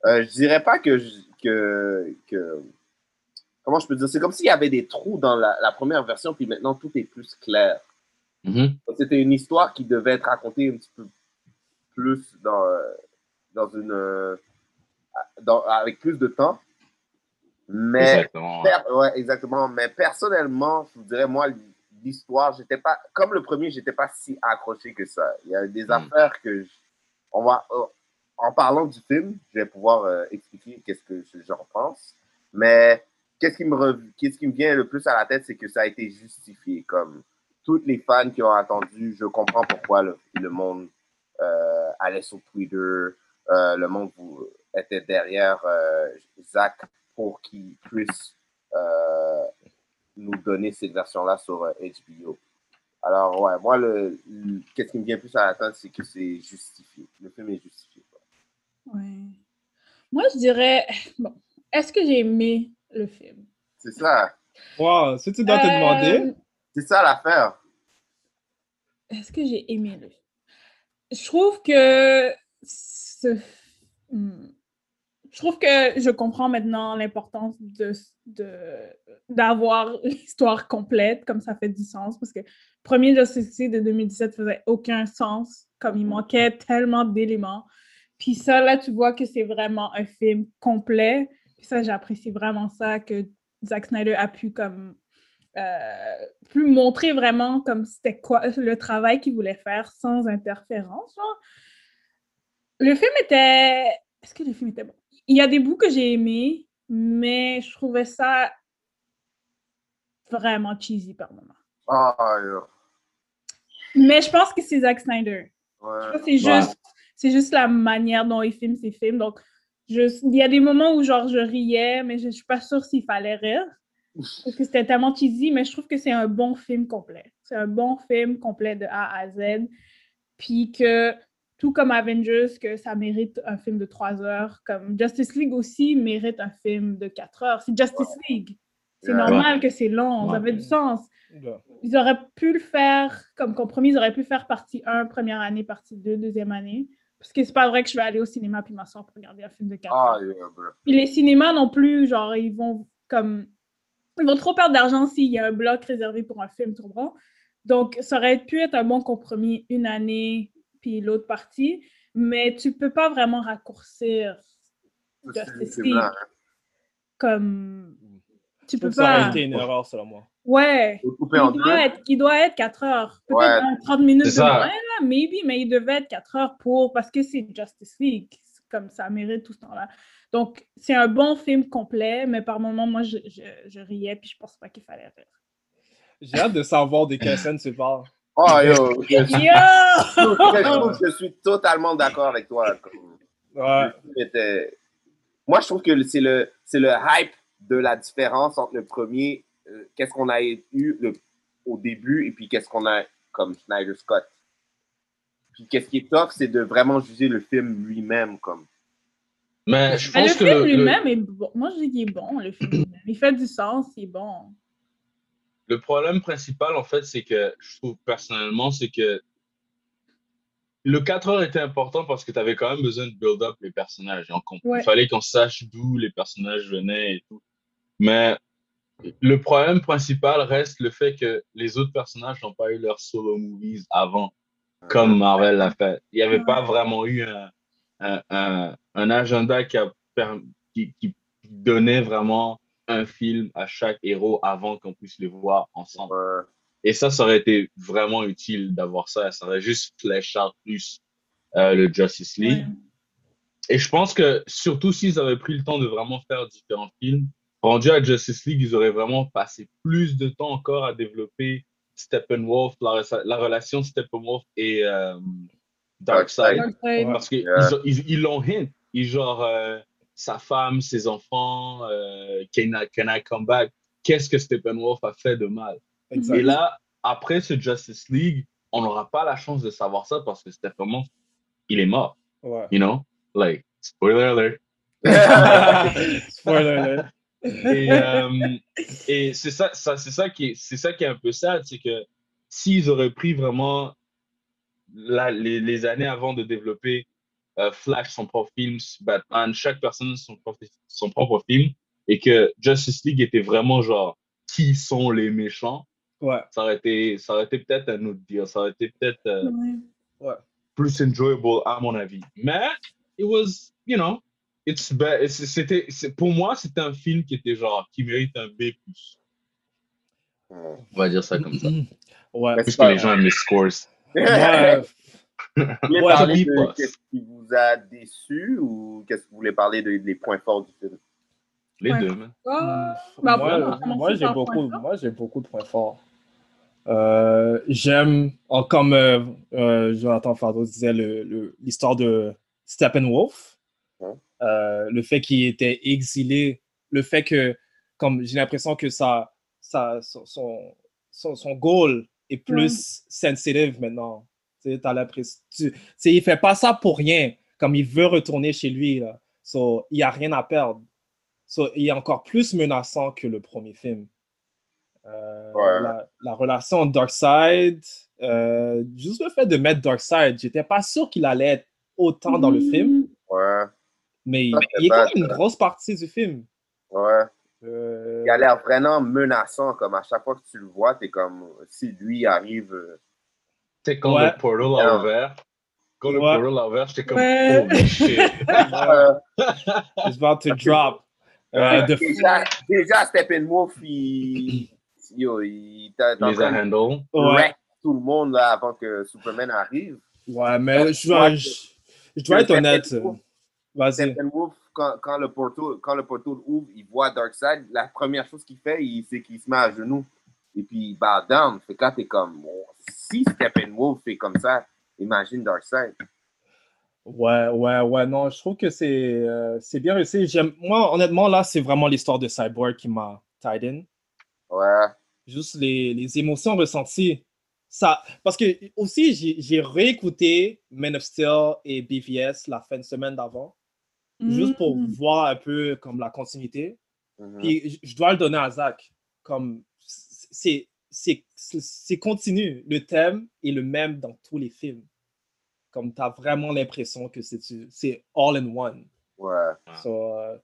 Euh, je dirais pas que, que, que. Comment je peux dire? C'est comme s'il y avait des trous dans la, la première version, puis maintenant tout est plus clair. Mhm. C'était une histoire qui devait être racontée un petit peu plus dans, euh, dans une. euh, dans- avec plus de temps. Mais. Exactement, ouais. per- ouais, exactement. Mais personnellement, je vous dirais, moi, l'histoire, j'étais pas. Comme le premier, j'étais pas si accroché que ça. Il y a des affaires que. je- on va, euh, en parlant du film, je vais pouvoir euh, expliquer qu'est-ce que j'en pense. Mais qu'est-ce qui, me rev- qu'est-ce qui me vient le plus à la tête, c'est que ça a été justifié. Comme toutes les fans qui ont attendu, je comprends pourquoi le, le monde euh, allait sur Twitter, le monde était derrière Zach pour qu'il puisse euh, nous donner cette version-là sur euh, HBO. Alors, ouais, moi, le, le- qu'est-ce qui me vient plus à la tête, c'est que c'est justifié. Le film est justifié. Ouais. Moi, je dirais, bon, est-ce que j'ai aimé le film? C'est ça. Wow, si tu dois te Euh, demander. C'est ça l'affaire. Est-ce que j'ai aimé le film? Je trouve que ce... hmm. Je trouve que je comprends maintenant l'importance de, de- d'avoir l'histoire complète, comme ça fait du sens, parce que le premier Justice League de 2017 faisait aucun sens, comme il manquait tellement d'éléments. Puis ça, là, tu vois que c'est vraiment un film complet. Puis ça, j'apprécie vraiment ça, que Zack Snyder a pu comme euh, pu montrer vraiment comme c'était quoi le travail qu'il voulait faire sans interférence. genre. Le film était. Est-ce que le film était bon? Il y a des bouts que j'ai aimés, mais je trouvais ça vraiment cheesy par moment. Ah, yo. Mais je pense que c'est Zack Snyder. Ouais. C'est juste, c'est juste la manière dont il filme ses films. Donc, je- il y a des moments où genre je riais, mais je, je suis pas sûre s'il fallait rire. Parce que c'était tellement cheesy, mais je trouve que c'est un bon film complet. C'est un bon film complet de A à Z. Puis que, tout comme Avengers, que ça mérite un film de trois heures, comme Justice League aussi mérite un film de quatre heures. C'est Justice League. C'est Ouais. normal que c'est long, ça avait du sens. Ouais. Ils auraient pu le faire comme compromis, ils auraient pu faire partie 1, première année, partie 2, deuxième année. Parce que c'est pas vrai que je vais aller au cinéma puis m'asseoir pour regarder un film de 4 Ah, heures. Puis les cinémas non plus, genre, ils vont comme. Ils vont trop perdre d'argent s'il y a un bloc réservé pour un film, tu comprends? Donc, ça aurait pu être un bon compromis, une année, puis l'autre partie, mais tu peux pas vraiment raccourcir Justice C'est League. Comme. Tu Je peux que ça aurait pas. été une erreur, selon moi. Ouais. Il doit, être, il doit être 4 heures. Peut-être Ouais. un 30 minutes de C'est moins, là, maybe, mais il devait être 4 heures pour, parce que c'est Justice League. C'est Comme ça mérite tout ce temps-là. Donc, c'est un bon film complet, mais par moments, moi, je, je, je riais, puis je pense pas qu'il fallait rire. J'ai hâte de savoir de quelle scène tu parles. Oh, yo. Je suis, Yo! je trouve que je suis totalement d'accord avec toi. comme- Ouais. film Moi, je trouve que c'est le, c'est le hype de la différence entre le premier, euh, qu'est-ce qu'on a eu le- au début, et puis qu'est-ce qu'on a comme Snyder Scott. Puis qu'est-ce qui est tough, c'est de vraiment juger le film lui-même. comme. Mais je Mais le pense que film le, le- lui-même est bon. Moi, je dis qu'il est bon, le film lui-même. Il fait du sens, il est bon. Le problème principal, en fait, c'est que je trouve personnellement, c'est que le 4 heures était important parce que tu avais quand même besoin de build up les personnages. Et on comp- Ouais. Il fallait qu'on sache d'où les personnages venaient et tout. Mais le problème principal reste le fait que les autres personnages n'ont pas eu leurs solo movies avant, comme Marvel l'a fait. Il n'y avait pas vraiment eu un, un, un, un agenda qui, a qui, qui donnait vraiment un film à chaque héros avant qu'on puisse les voir ensemble. Et ça, ça aurait été vraiment utile d'avoir ça. Ça aurait juste flesh out plus euh, le Justice League. Et je pense que surtout s'ils avaient pris le temps de vraiment faire différents films, rendu à Justice League, ils auraient vraiment passé plus de temps encore à développer Steppenwolf, la, la relation Steppenwolf et euh, Darkseid. Darkseid. Parce qu'ils Yeah. ils, ils l'ont hint. Ils genre euh, sa femme, ses enfants, euh, can, I, can I come back? Qu'est-ce que Steppenwolf a fait de mal? Et là, après ce Justice League, on n'aura pas la chance de savoir ça parce que Steppenwolf, il est mort. Ouais. You know? Like, spoiler alert. Spoiler alert. Et, euh, et c'est ça, ça c'est ça qui est, c'est ça qui est un peu sad, c'est que s'ils auraient pris vraiment la- les, les années avant de développer euh, Flash son propre film, Batman, chaque personne son propre, son propre film, et que Justice League était vraiment genre qui sont les méchants, Ouais. ça aurait été, ça aurait été peut-être un autre deal, ça aurait été peut-être euh, Ouais. plus enjoyable à mon avis. Mais it was, you know, it's c'était, c'est- pour moi, c'était un film qui était genre, qui mérite un B+. On va dire ça comme ça. Ouais. Parce que les gens aiment les scores. Voulez Ouais, parler de qu'est-ce qui vous a déçu ou qu'est-ce que vous voulez parler de, des points forts du film? Les Ouais. deux. Ah, bah, moi, j'ai beaucoup, moi, beaucoup de points forts. Euh, J'aime, oh, comme euh, euh, Jonathan Fardeau disait, l'histoire de Steppenwolf. Euh, le fait qu'il était exilé, le fait que, comme j'ai l'impression que ça, ça, son, son, son, son goal est plus sensitive maintenant. T'as l'impression, tu, il fait pas ça pour rien, comme il veut retourner chez lui. Là. So, il n'y a rien à perdre. So, il est encore plus menaçant que le premier film. Euh, Ouais. la, la relation Darkseid, euh, juste le fait de mettre Darkseid, j'étais pas sûr qu'il allait être autant dans le film, Ouais, mais Ça, il, est quand même une grosse partie du film. ouais. Euh, Il a l'air vraiment menaçant, comme à chaque fois que tu le vois, t'es comme, si lui arrive... C'est quand Ouais. le portal a ouvert. Quand le Ouais. portal a ouvert, j'étais comme, Ouais. holy shit. It's about to drop. Euh, de- déjà, déjà, Steppenwolf, il... Yo, il t'a handle. Ouais. wreck tout le monde là, avant que Superman arrive. Ouais, mais je dois, je, je dois être honnête. Vas-y. Steppenwolf, quand, quand, le portal, quand le portal ouvre, il voit Darkseid, la première chose qu'il fait, il- c'est qu'il se met à genoux. Et puis il bow down. Fait que là, t'es comme, bon, si Steppenwolf fait comme ça, imagine Darkseid. Ouais, ouais, ouais, non, je trouve que c'est euh, c'est bien réussi. J'aime, moi, honnêtement, là, c'est vraiment l'histoire de Cyborg qui m'a tied in. Ouais. Juste les, les émotions ressenties. Ça, parce que aussi, j'ai j'ai réécouté Man of Steel et BVS la fin de semaine d'avant, juste pour Mm. voir un peu comme la continuité. Mhm. Puis je- je dois le donner à Zach. Comme c'est c'est continu. Le thème est le même dans tous les films. Comme tu as vraiment l'impression que c'est c'est all in one. Ouais. So, euh,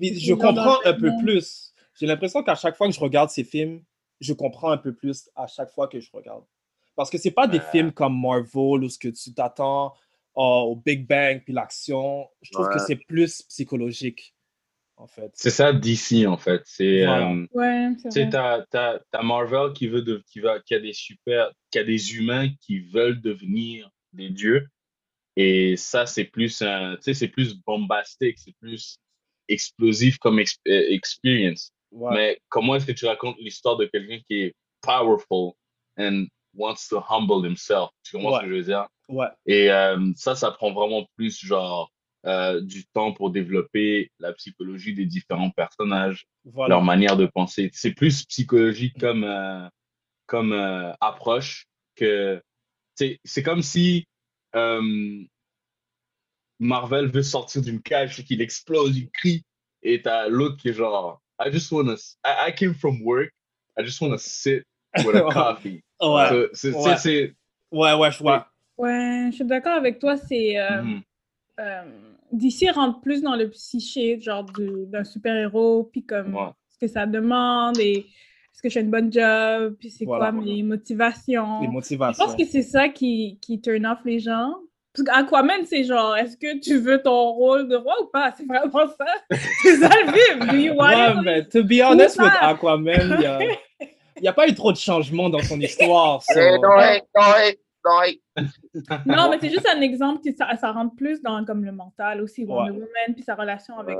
je comprends un peu plus. J'ai l'impression qu'à chaque fois que je regarde ces films, je comprends un peu plus à chaque fois que je regarde. Parce que c'est pas des Ouais. films comme Marvel où ce que tu t'attends oh, au Big Bang puis l'action. Je trouve que c'est plus psychologique, en fait. C'est ça DC, en fait. C'est, Voilà. euh, Ouais, c'est t'as, t'as, t'as Marvel qui veut de, qui va, qui a des super, qui a des humains qui veulent devenir des dieux. Et ça, c'est plus un, tu sais, c'est plus bombastique, c'est plus explosif comme ex- euh, experience. Ouais. Mais comment est-ce que tu racontes l'histoire de quelqu'un qui est powerful and wants to humble himself? Tu comprends Ouais. ce que je veux dire? Ouais. Et euh, ça, ça prend vraiment plus genre euh, du temps pour développer la psychologie des différents personnages, Voilà. leur manière de penser. C'est plus psychologique comme, euh, comme euh, approche que c'est c'est comme si euh, Marvel veut sortir d'une cage et qu'il explose, il crie, et t'as l'autre qui est genre I just wanna I, I came from work, I just wanna sit with a coffee. Ouais. So, Ouais. Ouais, ouais, je vois. Ouais, je suis d'accord avec toi. C'est euh, DC rentre plus dans le psyché genre du- d'un super-héros, puis comme Ouais. ce que ça demande et est-ce que je fais une bonne job, puis c'est Voilà. quoi mes motivations. Les Je motivations. pense que c'est ça qui, qui turn off les gens. Parce qu'Aquaman, c'est genre, est-ce que tu veux ton rôle de roi ou pas? C'est vraiment ça. C'est ça le film. Do you want Ouais, it? mais to be honest with? Aquaman, il y a- Il n'y a pas eu trop de changements dans son histoire. so- non, non, non. Non, mais c'est juste un exemple que ça, ça rentre plus dans comme le mental aussi, Wonder Woman, puis sa relation avec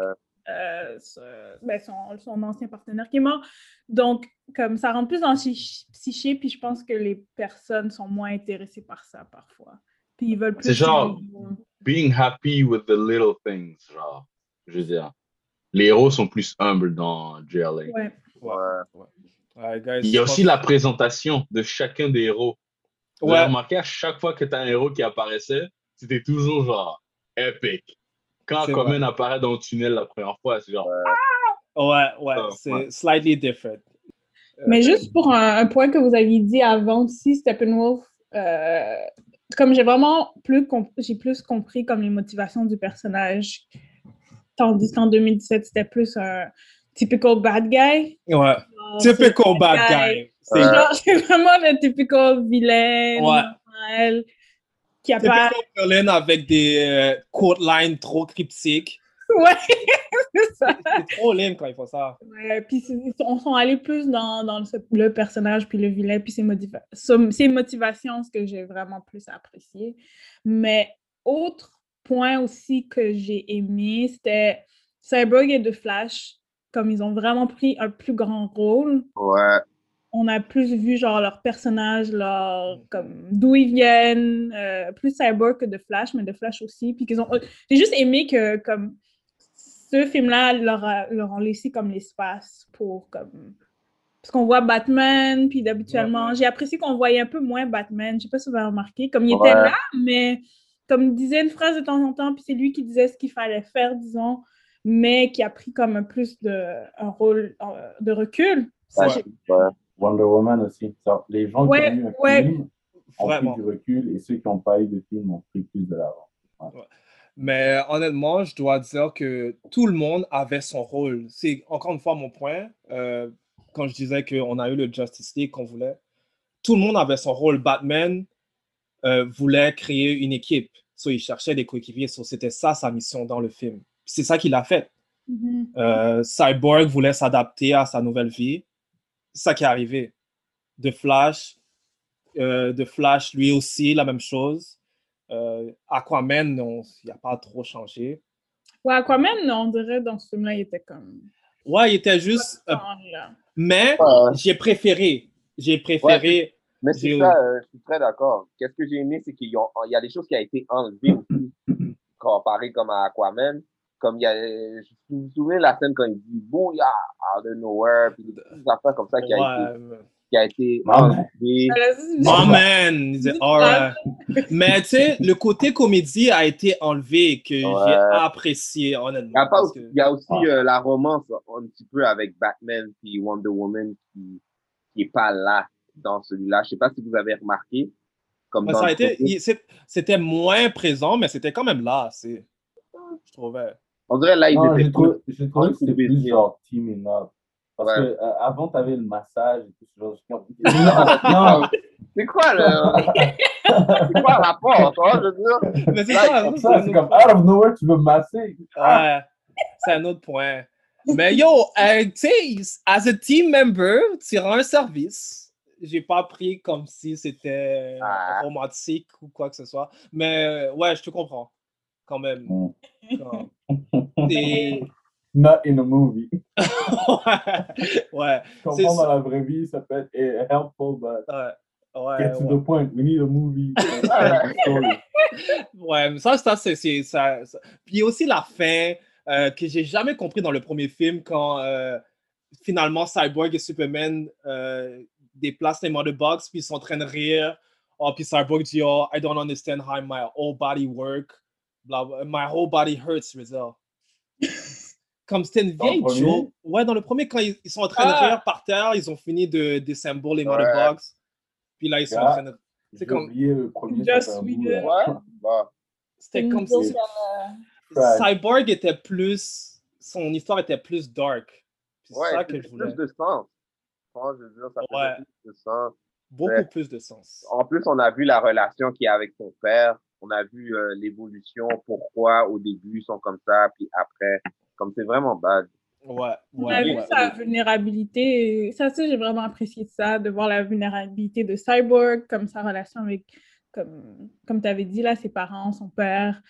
euh, ce- ben, son, son ancien partenaire qui est mort. Donc, comme ça rentre plus dans le psy- psyché, puis je pense que les personnes sont moins intéressées par ça parfois. Puis ils veulent plus. C'est genre being happy with the little things, genre. Je veux dire. Les héros sont plus humbles dans JLA. Ouais. Ouais, guys, Il y a aussi pense- la présentation de chacun des héros. Ouais. remarqué, à chaque fois que tu as un héros qui apparaissait, c'était toujours genre épique. Quand vrai. apparaît dans le tunnel la première fois, c'est genre. Ouais, ouais, Ah, c'est ouais. slightly different. Mais juste pour un, un point que vous aviez dit avant aussi, Steppenwolf, euh, comme j'ai vraiment plus, comp- j'ai plus compris comme les motivations du personnage, tandis qu'en 2017, c'était plus un typical bad guy. Ouais. Genre, Typical bad guy. C'est genre, c'est vraiment le typical vilain, Ouais. normal, qui a C'est pas... Berlin avec des euh, quote lines trop cryptiques. Ouais, c'est ça. C'est trop lame quand ils font ça. Ouais, puis ils sont, allés plus dans, dans le, le personnage, puis le vilain, puis ses, motiva- ses motivations, ce que j'ai vraiment plus apprécié. Mais autre point aussi que j'ai aimé, c'était Cyborg et The Flash, comme ils ont vraiment pris un plus grand rôle. Ouais. On a plus vu genre leurs personnages, leur, comme d'où ils viennent, euh, plus Cyborg que The Flash, mais The Flash aussi. Puis qu'ils ont, j'ai juste aimé que comme ce film-là leur, a- leur ont laissé comme l'espace pour comme parce qu'on voit Batman, puis d'habituellement, j'ai apprécié qu'on voyait un peu moins Batman. Je sais pas si vous avez remarqué, comme il était là, mais comme il disait une phrase de temps en temps, puis c'est lui qui disait ce qu'il fallait faire, disons, mais qui a pris comme plus de un rôle euh, de recul. Ça, j'ai- Wonder Woman aussi. Ça, les gens Ouais, qui ont eu un ouais. film ont Vraiment. pris du recul et ceux qui n'ont pas eu de film ont pris plus de l'avant. Ouais. Mais honnêtement, je dois dire que tout le monde avait son rôle. C'est encore une fois mon point. euh, quand je disais qu'on a eu le Justice League qu'on voulait, tout le monde avait son rôle. Batman euh, voulait créer une équipe. So, il cherchait des coéquipiers. So, C'était ça sa mission dans le film. C'est ça qu'il a fait. Mhm. Euh, Cyborg voulait s'adapter à sa nouvelle vie. C'est ça qui est arrivé. The Flash, euh, The Flash, lui aussi, la même chose. Euh, Aquaman, non, il n'a pas trop changé. Ouais, Aquaman, on dirait dans ce film-là, il était comme. Ouais, il était juste. euh, mais j'ai préféré. J'ai préféré. Mais c'est ça, euh, je suis très d'accord. Qu'est-ce que j'ai aimé, c'est qu'il y, a- il y a des choses qui ont été enlevées aussi, comparé comme à Aquaman. Comme il y a, je me souviens de la scène quand il dit Booyah, out of nowhere, puis des affaires comme ça qui a Ouais, été, qui a été enlevé. Oh man! Il disait, alright. Mais tu sais, le côté comédie a été enlevé que j'ai apprécié, honnêtement. Il y a, pas aussi, que- il y a aussi euh, la romance un petit peu avec Batman puis Wonder Woman qui, qui est pas là dans celui-là. Je sais pas si vous avez remarqué. Comme ça a été, c'était moins présent, mais c'était quand même là. C'est, je trouvais. On dirait là, il Non, était plus- j'ai trouvé que c'était plus genre teaming up. Parce Ouais. que euh, avant, tu avais le massage et tout ce genre de choses. Non, non. C'est quoi le. c'est quoi le rapport, toi, je veux dire? Mais c'est Là, ça, comme ça, c'est comme out of nowhere, tu veux masser. Ouais, c'est un autre point. Mais yo, euh, tu sais, as a team member, tu rends un service. J'ai pas pris comme si c'était Ah. romantique ou quoi que ce soit. Mais euh, ouais, je te comprends. Quand même. Quand- Et- Not in a movie. ouais. Ça. dans la vraie vie, ça peut être helpful, but Ouais. Ouais, get to ouais. the point. We need a movie. Ouais, mais ça, ça, c'est, ça, ça- Puis il y a aussi la fin euh, que j'ai jamais compris dans le premier film quand euh, finalement Cyborg et Superman euh, déplacent les mother box puis ils sont en train de rire. Oh, puis Cyborg dit oh, I don't understand how my whole body work. Blah, blah. My whole body hurts, dire. Comme c'était une vieille joke. Ouais, dans le premier, quand ils, ils sont en train de Ah! rire par terre, ils ont fini de désymbole les Ouais. box. Puis là, ils sont en train de. C'est comme. le premier. Just we. Ouais, bah. C'était comme si. comme, euh. Cyborg était plus. Son histoire était plus dark. C'est Ouais, ça que je voulais. plus de sens. Moi, je veux dire, ça fait Ouais. plus de sens. Beaucoup plus de sens. En plus, on a vu la relation qu'il y a avec son père. On a vu euh, l'évolution, pourquoi au début ils sont comme ça, puis après, comme c'est vraiment bad. Ouais, On ouais, a vu ouais. sa vulnérabilité. et Ça, ça, j'ai vraiment apprécié ça, de voir la vulnérabilité de Cyborg, comme sa relation avec, comme, comme tu avais dit, là, ses parents, son père.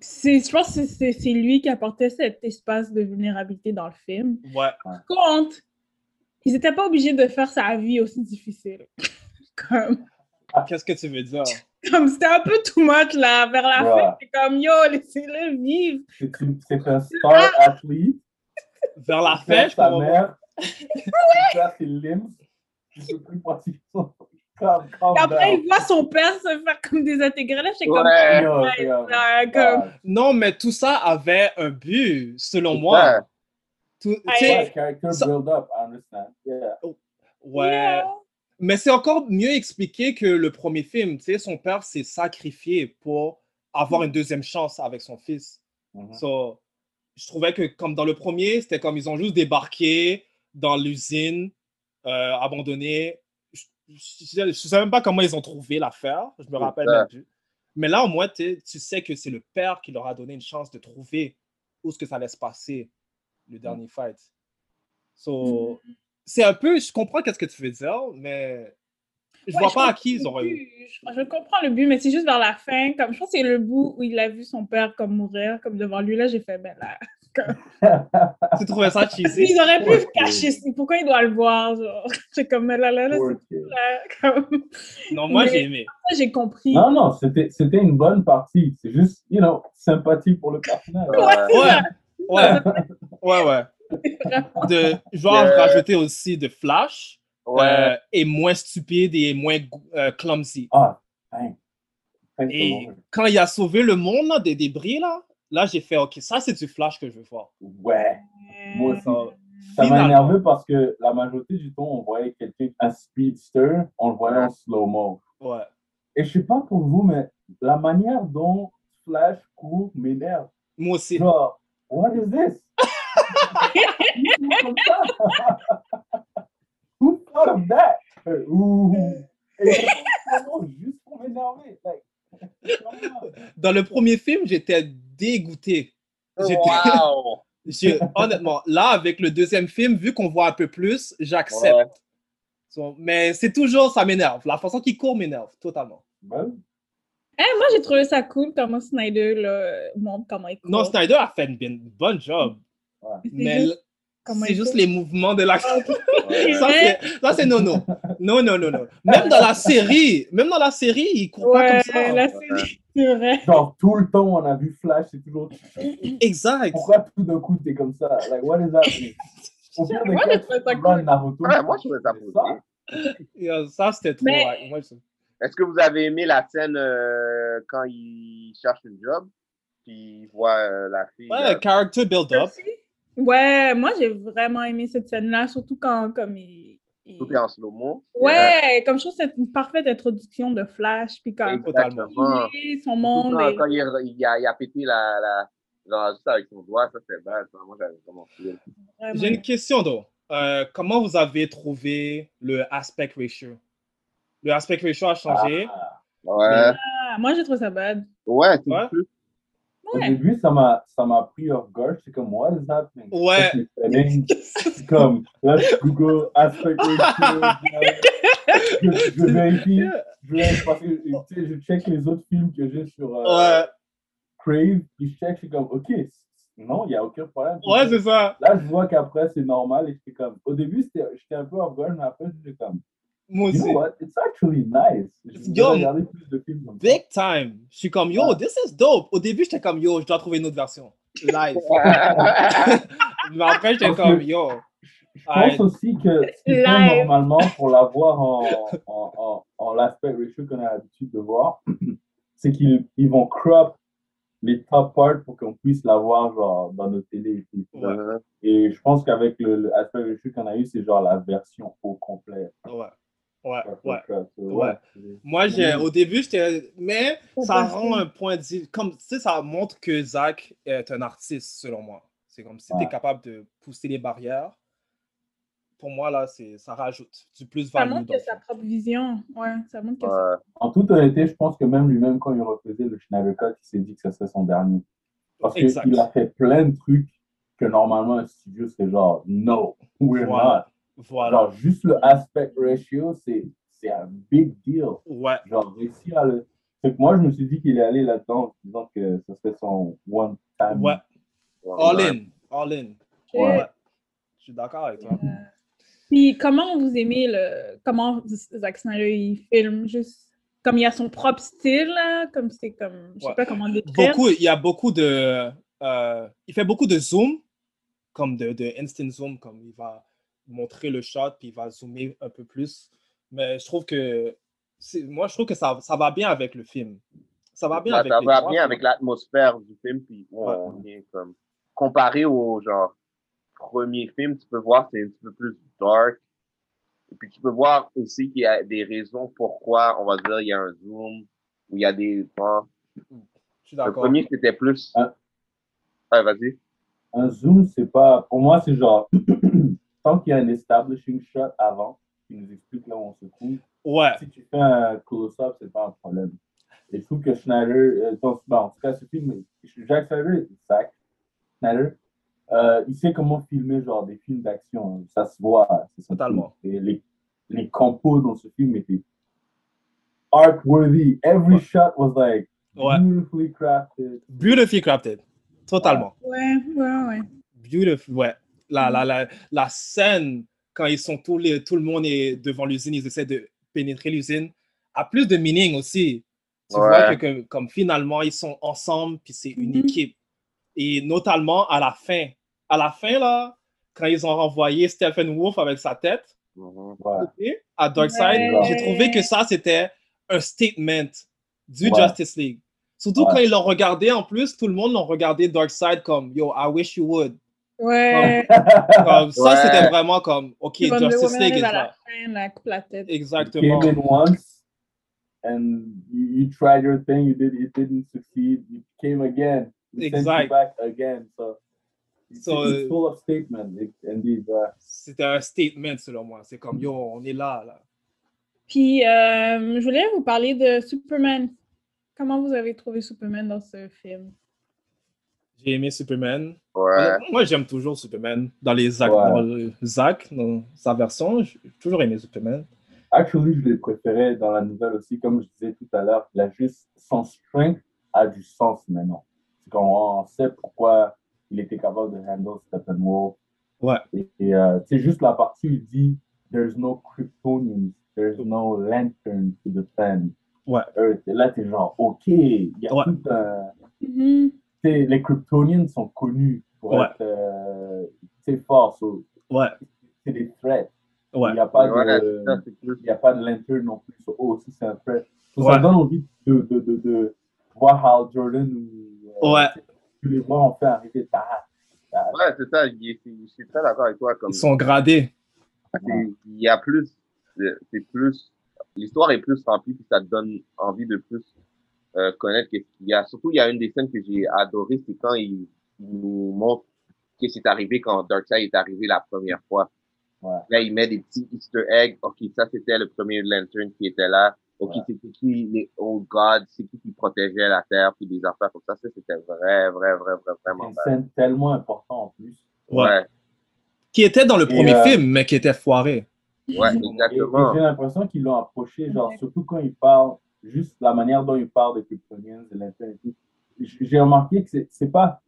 C'est, je pense que c'est- c'est c'est lui qui apportait cet espace de vulnérabilité dans le film. Ouais. Par contre, ils n'étaient pas obligés de faire sa vie aussi difficile. comme Qu'est-ce que tu veux dire? comme c'était un peu too much, là, vers la Ouais. fin. C'est comme, yo, laissez-le vivre. C'est c'est un star athlete. Vers la fin, je sa mère. Il perd ses limbs. Il peut plus calm Et après, down. il voit son père se faire comme désintégrer. Là, Ouais. comme, Yo, ouais, c'est comme- là, comme, Non, mais tout ça avait un but, selon C'est moi. ça. Tout- tu Ouais. sais, Ouais, character ça- build up, I understand. Yeah. ouais. Yeah. Mais c'est encore mieux expliqué que le premier film. Tu sais, son père s'est sacrifié pour avoir une deuxième chance avec son fils. Mhm. So, je trouvais que, comme dans le premier, c'était comme ils ont juste débarqué dans l'usine euh, abandonnée. Je ne sais même pas comment ils ont trouvé l'affaire. Je me rappelle même plus. Mais là, au moins, tu sais que c'est le père qui leur a donné une chance de trouver où est-ce que ça allait se passer, le dernier fight. So, c'est un peu, je comprends qu'est-ce que tu veux dire, mais je Ouais, vois je pas à qui ils auraient eu. Je, comprends le but, mais c'est juste vers la fin. Comme, je pense que c'est le bout où il a vu son père comme mourir, comme devant lui. Là, j'ai fait, ben là. Tu trouvais ça cheesy? Ils auraient pu Ouais, cacher. ça. Pourquoi il doit le voir? Genre, c'est comme, mais là, là, là, kid. là, comme... Non, moi, Mais- j'ai aimé. Ça, j'ai compris. Non, non, c'était c'était une bonne partie. C'est juste, you know, sympathie pour le personnage. Ouais, ouais, ouais, ouais. De, genre, Yeah. rajouter aussi de Flash, Ouais. euh, et moins stupide et moins euh, clumsy. Ah, hein. Et quand il a sauvé le monde là, des débris, là, là j'ai fait, OK, ça, c'est du Flash que je veux voir. Ouais. Moi aussi. Ça, m'a énervé parce que la majorité du temps, on voyait quelqu'un, un speedster, on le voyait en slow-mo. ouais. Et je sais pas pour vous, mais la manière dont Flash court m'énerve. Moi aussi. Genre, what is this? Who thought of that? Juste pour m'énerver. Dans le premier film, j'étais dégoûté. J'étais- Wow! j'ai- honnêtement, là, avec le deuxième film, vu qu'on voit un peu plus, j'accepte. Ouais. So, mais c'est toujours, ça m'énerve. La façon qu'il court m'énerve totalement. Eh, moi, j'ai trouvé ça cool comment Snyder là, montre comment il court. Non, Snyder a fait une, une bonne job. C'est Mais c'est juste les mouvements de l'action. Ouais. Ça, c'est- ça, non, non. Non, non, non, non. Même dans la série, même dans la série, il court pas Ouais, comme ça. la série, c'est vrai. genre, tout le temps, on a vu Flash, c'est toujours. Exact. Pourquoi tout d'un coup, t'es comme ça? Like, what is happening? Au pire des Moi, cas, j'ai trouvé ça tu run cool. Naruto. Ouais, moi, je ça. Yeah, Ça, c'était trop. Mais- ouais. Moi, je- Est-ce que vous avez aimé la scène euh, quand il cherche une job, puis il voit euh, la fille? Ouais, euh, character build-up. Ouais, moi, j'ai vraiment aimé cette scène-là, surtout quand comme il... il- tout est en slow-mo. Ouais, comme je trouve que c'est une parfaite introduction de Flash, puis comme Totalement. Exactement. il son monde. Quand, et- quand il, il a, il a pété la, la, genre, juste avec son doigt, ça c'est bad. ça. Moi, j'avais vraiment fait. vraiment. J'ai une question, donc. Euh, comment vous avez trouvé le aspect ratio? Le aspect ratio a changé. Ah. Ouais. Ah, moi, j'ai trouvé ça bad. Ouais, c'est Ouais. plus. Au Ouais. début, ça m'a, ça m'a pris off guard. C'est comme, what is happening? Ouais. C'est comme, là, je Google aspect ratio. je, je vérifie. Je vérifie parce que, tu sais, je check les autres films que j'ai sur euh, Ouais, Crave. Puis je check, je suis comme, OK, non, il n'y a aucun problème. Puis ouais c'est ça. Là, je vois qu'après, c'est normal. Et j'étais comme, au début, j'étais un peu off guard, mais après, j'étais comme, Moi you aussi. know what? It's actually nice. Yo, plus de films. Big time. Je suis comme, yo, this is dope. Au début, j'étais comme, yo, je dois trouver une autre version. Live. Mais après, j'étais comme, yo. Je pense aussi que Live. normalement pour l'avoir en, en, en, en l'aspect ratio qu'on a l'habitude de voir, c'est qu'ils ils vont crop les top parts pour qu'on puisse l'avoir genre dans nos télé. et tout. Ouais. Et je pense qu'avec le, le aspect ratio qu'on a eu, c'est genre la version au complet. Ouais. Ouais, ouais. Ouais. Moi, j'ai, au début, j'étais. Mais ça rend un point de. Comme, tu sais, ça montre que Zach est un artiste, selon moi. C'est comme si tu es Ouais. capable de pousser les barrières. Pour moi, là, c'est, ça rajoute du Ça plus-value. montre dans que sa propre vision. Ouais, ça montre que Ouais. En toute honnêteté, je pense que même lui-même, quand il refaisait le Schneider Cut, il s'est dit que ce serait son dernier. Parce qu'il a fait plein de trucs que normalement un studio serait genre no, we're Voilà. not. Voilà. Genre juste le aspect ratio, c'est c'est un big deal. Ouais. Genre réussir à le. Fait que moi je me suis dit qu'il est allé là-dedans en disant que ce serait son one time. Ouais. All in. All in. Ouais. Je suis d'accord avec toi. Puis comment vous aimez le comment Zack Snyder il filme juste comme il a son propre style là, comme c'est comme je sais Ouais. pas comment le décrire. Beaucoup, il y a beaucoup de. euh, il fait beaucoup de zoom, comme de, de instant zoom, comme il va montrer le shot, puis il va zoomer un peu plus. Mais je trouve que. Moi, je trouve que ça, ça va bien avec le film. Ça va bien Ça, avec ça va bien avec l'atmosphère du film, puis on est comme comparé au genre premier film, tu peux voir c'est un petit peu plus dark. Et puis tu peux voir aussi qu'il y a des raisons pourquoi on va dire il y a un zoom où il y a des bon, Je suis Le premier c'était plus. Ouais, vas-y. Un zoom, c'est pas. Pour moi, c'est genre. tant qu'il y a un establishing shot avant, qui nous explique là où on se trouve. Ouais. Si tu fais un close-up, c'est pas un problème. Et je trouve que Schneider. euh, dans- bon, en tout cas, ce film. Jack Snyder, Zack Snyder, euh, il sait comment filmer genre des films d'action. hein. Ça se voit. c'est son Totalement. Et les, les compos dans ce film étaient art-worthy. Every shot was like Ouais. beautifully crafted. Beautifully crafted. Totalement. Ouais, ouais, ouais. Beautiful, ouais. La, la, la, la scène, quand ils sont tous les, tout le monde est devant l'usine, ils essaient de pénétrer l'usine, a plus de meaning aussi. Tu Ouais. vois que, que- comme finalement, ils sont ensemble, puis c'est une Mhm. équipe. Et notamment à la fin. À la fin, là, quand ils ont renvoyé Stephen Wolf avec sa tête Mhm. Ouais. ok, à Darkseid, Ouais. j'ai trouvé que ça, c'était un statement du Ouais. Justice League. Surtout Ouais. quand ils l'ont regardé en plus, tout le monde l'a regardé Darkseid comme Yo, I wish you would. Ouais. Comme, ça, Ouais. c'était vraiment comme OK, Justice League arrive est à la là. fin, la coupe la tête. You Exactement. came in once and you, you tried your thing, you did it didn't succeed, you came again. Sent Exact. you back again. So, it's, So, it's uh, full of statement, it- indeed. uh, C'était un statement selon moi. C'est comme Yo, on est là. là. Puis, euh, je voulais vous parler de Superman. Comment vous avez trouvé Superman dans ce film? J'ai aimé Superman. Ouais. Moi, j'aime toujours Superman. Dans les Zack, Ouais. dans le Zack, dans sa version, j'ai toujours aimé Superman. Actually, je l'ai préféré dans la nouvelle aussi, comme je disais tout à l'heure, il a juste, son strength a du sens maintenant. C'est qu'on on sait pourquoi il était capable de handle Steppenwolf. Ouais. Et, et, euh, c'est juste la partie où il dit There's no Kryptonians, there's no lantern to defend Ouais. Earth. Et là, t'es genre, OK, il y a Ouais. tout un. Mhm. sais, les Kryptonians sont connus pour Ouais. être euh, forts. so, Ouais. c'est des threats. Ouais. Il n'y a pas Ouais, de. Il n'y a pas de lantern non plus. So, oh, aussi, c'est un threat. So, Ouais. Ça donne envie de, de, de, de voir Hal Jordan ou. euh, Ouais. Tu les vois, on fait arriver ta. ta- Ouais, c'est ça. Je suis très d'accord avec toi. Comme, Ils sont gradés. il y a plus, c'est plus, l'histoire est plus remplie puis ça te donne envie de plus euh, connaître qu'est-ce qu'il y a. Surtout, il y a une des scènes que j'ai adoré, c'est quand il, il nous montre qu'est-ce qui est arrivé quand Darkseid est arrivé la première fois. Ouais. Là, il met des petits Easter eggs. Ok, ça c'était le premier Lantern qui était là. Ok, Ouais. c'était qui les Old Gods, c'est qui qui protégeait la Terre? Puis des affaires comme ça. Ça c'était vrai, vrai, vrai, vrai, C'est vraiment une scène tellement importante en plus. Ouais. Ouais, Qui était dans le Et, premier euh, film, mais qui était foiré. ouais, exactement. j'ai l'impression qu'ils l'ont approché, genre, surtout quand il parle, juste la manière dont il parle des Kryptonians, de l'interne et tout. J'ai remarqué que c'est- c'est pas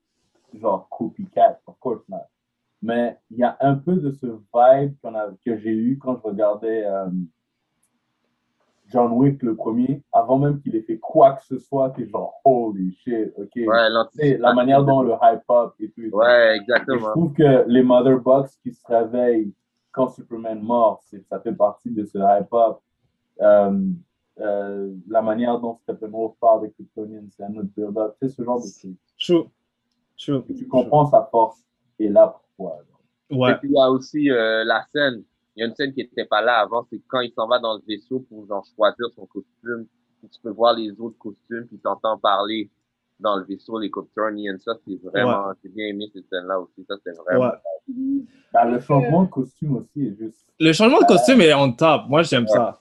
genre copycat, of course not. Mais il y a un peu de ce vibe qu'on a, que j'ai eu quand je regardais euh, John Wick le premier, avant même qu'il ait fait quoi que ce soit, que genre, holy shit, ok. Ouais, la manière dont le hype up et tout. et tout. Ouais, Et je exactement. trouve que les Mother Box qui se réveillent quand Superman mort, c'est- ça fait partie de ce hype-up. Euh, euh, la manière dont Steppenwolf parle des Kryptonians, c'est un autre build-up. Tu sais, ce genre de truc. True. True. Et tu comprends sa force et là pourquoi. Et Ouais. puis il y a aussi euh, la scène. Il y a une scène qui n'était pas là avant, c'est quand il s'en va dans le vaisseau pour genre choisir son costume. Puis tu peux voir les autres costumes, puis t'entends parler dans le vaisseau les Kryptonians. Ça c'est vraiment, j'ai bien aimé cette scène-là aussi. Ça c'est vraiment. Ouais. Bah, le changement de costume aussi est juste. Le changement de costume est on top. Moi, j'aime ça.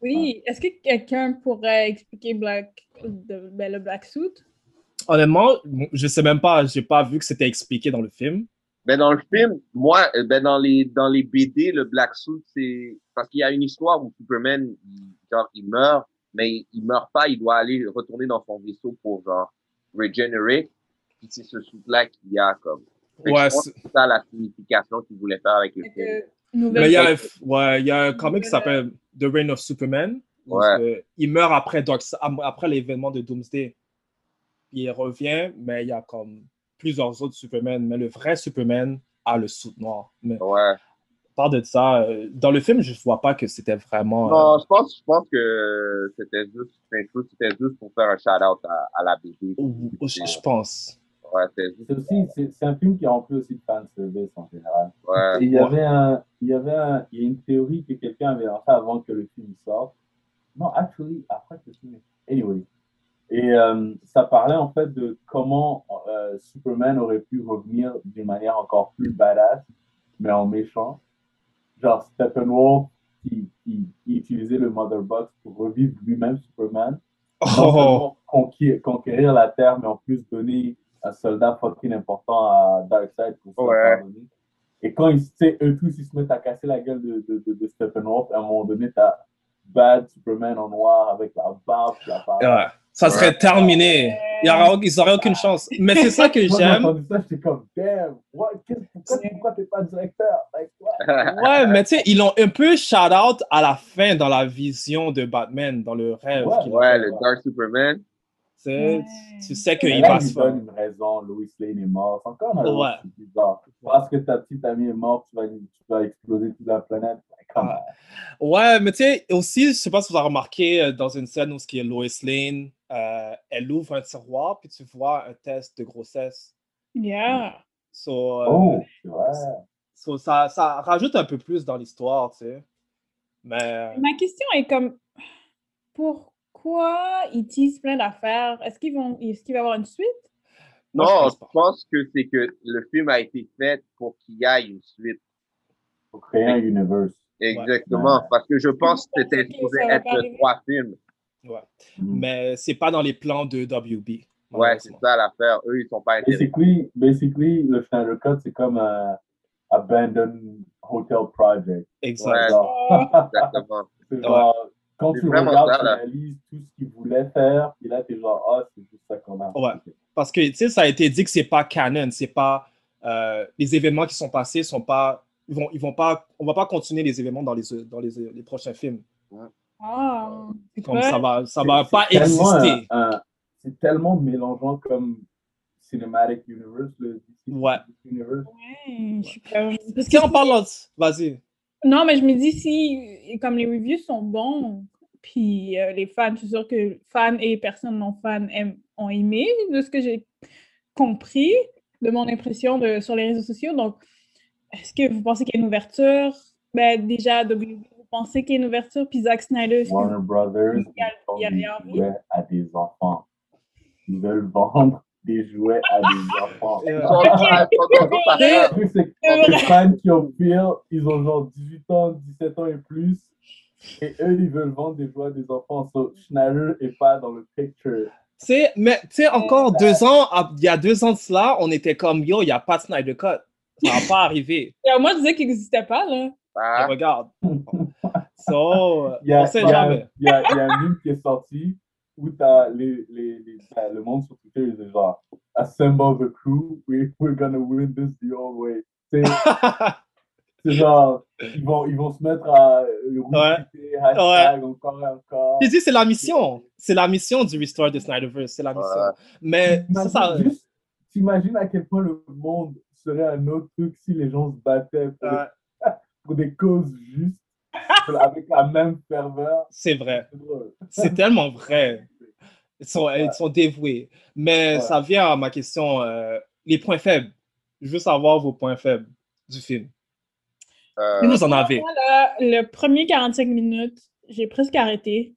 Oui, est-ce que quelqu'un pourrait expliquer Black, de- ben, le Black Suit? Honnêtement, je sais même pas, j'ai pas vu que c'était expliqué dans le film. Ben, dans le film, moi, euh, ben, dans les, dans les BD, le Black Suit, c'est, parce qu'il y a une histoire où Superman, il, genre, il meurt, mais il, il meurt pas, il doit aller retourner dans son vaisseau pour, genre, regenerate. Puis c'est ce suit-là qu'il y a, comme. Fait Ouais, c'est- ça la signification qu'il voulait faire avec le film. Nouvelle Mais il y a ouais, il y a un comic qui s'appelle The Reign of Superman. Ouais. il meurt après, après l'événement de Doomsday. Il revient, mais il y a comme plusieurs autres Superman. Mais le vrai Superman a le soute noir. Mais Ouais. part de ça, euh, dans le film, je ne vois pas que c'était vraiment. euh, Non, je pense, je pense que c'était juste, c'était juste pour faire un shout-out à, à la BD. je pense. Ouais. C'est aussi, c'est, c'est un film qui est rempli aussi de fanservice en général. Ouais. Et il y avait un, il y avait un, il y a une théorie que quelqu'un avait lancée avant que le film sorte. Non, actually, après que le film est- Anyway. Et euh, ça parlait en fait de comment euh, Superman aurait pu revenir d'une manière encore plus badass, mais en méchant. Genre Steppenwolf qui, qui, qui utilisait le Mother Box pour revivre lui-même Superman. Non Oh, seulement conquérir, conquérir la Terre, mais en plus donner un soldat fucking important à Darkseid pour se Ouais. pardonner. Et quand ils, eux tous, ils se mettent à casser la gueule de, de, de, de Steppenwolf, à un moment donné, t'as Bad Superman en noir avec la barbe qui apparaît. ouais. Ça serait terminé. Il y aura- ils n'auraient aucune chance. Mais c'est ça que j'aime. j'étais comme, damn, what? Pourquoi, t'es pas directeur? Like, what? Ouais, mais tu sais, ils l'ont un peu shout out à la fin dans la vision de Batman, dans le rêve. Ouais, Ouais, le ouais. Dark Superman. Tu sais, tu sais qu'il va il se faire. donne une raison, Lois Lane est mort. C'est encore un Ouais. bizarre. Parce que ta petite amie est morte, tu vas, tu vas exploser toute la planète? On. Ouais, mais tu sais, aussi, je sais pas si vous avez remarqué euh, dans une scène où ce qui est Lois Lane, euh, elle ouvre un tiroir, puis tu vois un test de grossesse. Yeah. So, euh, Oh, so ça, ça rajoute un peu plus dans l'histoire, tu sais. Mais. Ma question est comme pourquoi ils teasent plein d'affaires? Est-ce qu'ils vont est-ce qu'il va y avoir une suite? Moi, je non, pense je pense que c'est que le film a été fait pour qu'il y ait une suite. Faut créer un universe. Exactement. Ouais. Parce que je pense que c'était supposé être trois films. Ouais. Mm. Mais c'est pas dans les plans de WB. Ouais, c'est ça l'affaire. Eux, ils sont pas intéressés. Basically, basically, le Schneider Cut, c'est comme un abandoned hotel project. Exact. Ouais. Exactement. genre, quand tu regardes, ça, tu là. réalises tout ce qu'ils voulaient faire, et là, t'es genre, ah, c'est juste ça qu'on a. Ouais. Parce que, tu sais, ça a été dit que c'est pas canon, c'est pas... euh, les événements qui sont passés sont pas... Ils vont, ils vont pas... On va pas continuer les événements dans les, dans les, les prochains films. Ah, Comme ça va, ça va pas exister. C'est tellement mélangeant comme Cinematic Universe, le DC Ouais. Universe. Ouais, je suis comme- parce Si que on parle... Vas-y. Non, mais je me dis si comme les reviews sont bons, puis euh, les fans, je suis sûre que fans et personnes non fans aiment- ont aimé de ce que j'ai compris de mon impression de, sur les réseaux sociaux. Donc, est-ce que vous pensez qu'il y a une ouverture? Ben, déjà, WB, vous pensez qu'il y a une ouverture? Puis Zack Snyder, Warner Brothers, Il y a- ils vendent il y a- des il y a envie. jouets à des enfants. Ils veulent vendre des jouets à des enfants. Les fans qui ont pire, ils ont genre 18 ans, 17 ans et plus. Et eux, ils veulent vendre des jouets à des enfants. So, Schneider est pas dans le picture. Tu sais, mais tu sais, encore deux ans, il y a deux ans de cela, on était comme, yo, il n'y a pas de Snyder Cut. Ça va pas arriver. Moi, je disais qu'il n'existait pas, là. Ah, regarde. So, Il y a, on sait il y a- jamais. il y a- y a un qui est sorti où t'as les, les, les, ben, le monde sur Twitter, il est genre Assemble the crew, we, we're gonna win this the old way. Tu C'est genre, ils vont, ils vont se mettre à retweeter, hashtag encore et encore. J'ai dit, c'est la mission. C'est la mission du Restore the Snyderverse. C'est la mission. Mais ça, ça- T'imagines juste- T'imagines à quel point le monde serait un autre truc si les gens se battaient pour, Ouais. pour des causes justes, avec la même ferveur. c'est vrai. C'est tellement vrai. Ils sont, ils sont dévoués. Mais Ouais. ça vient à ma question. euh, les points faibles. Je veux savoir vos points faibles du film. euh, vous en avez. Là, le premier 45 minutes, j'ai presque arrêté.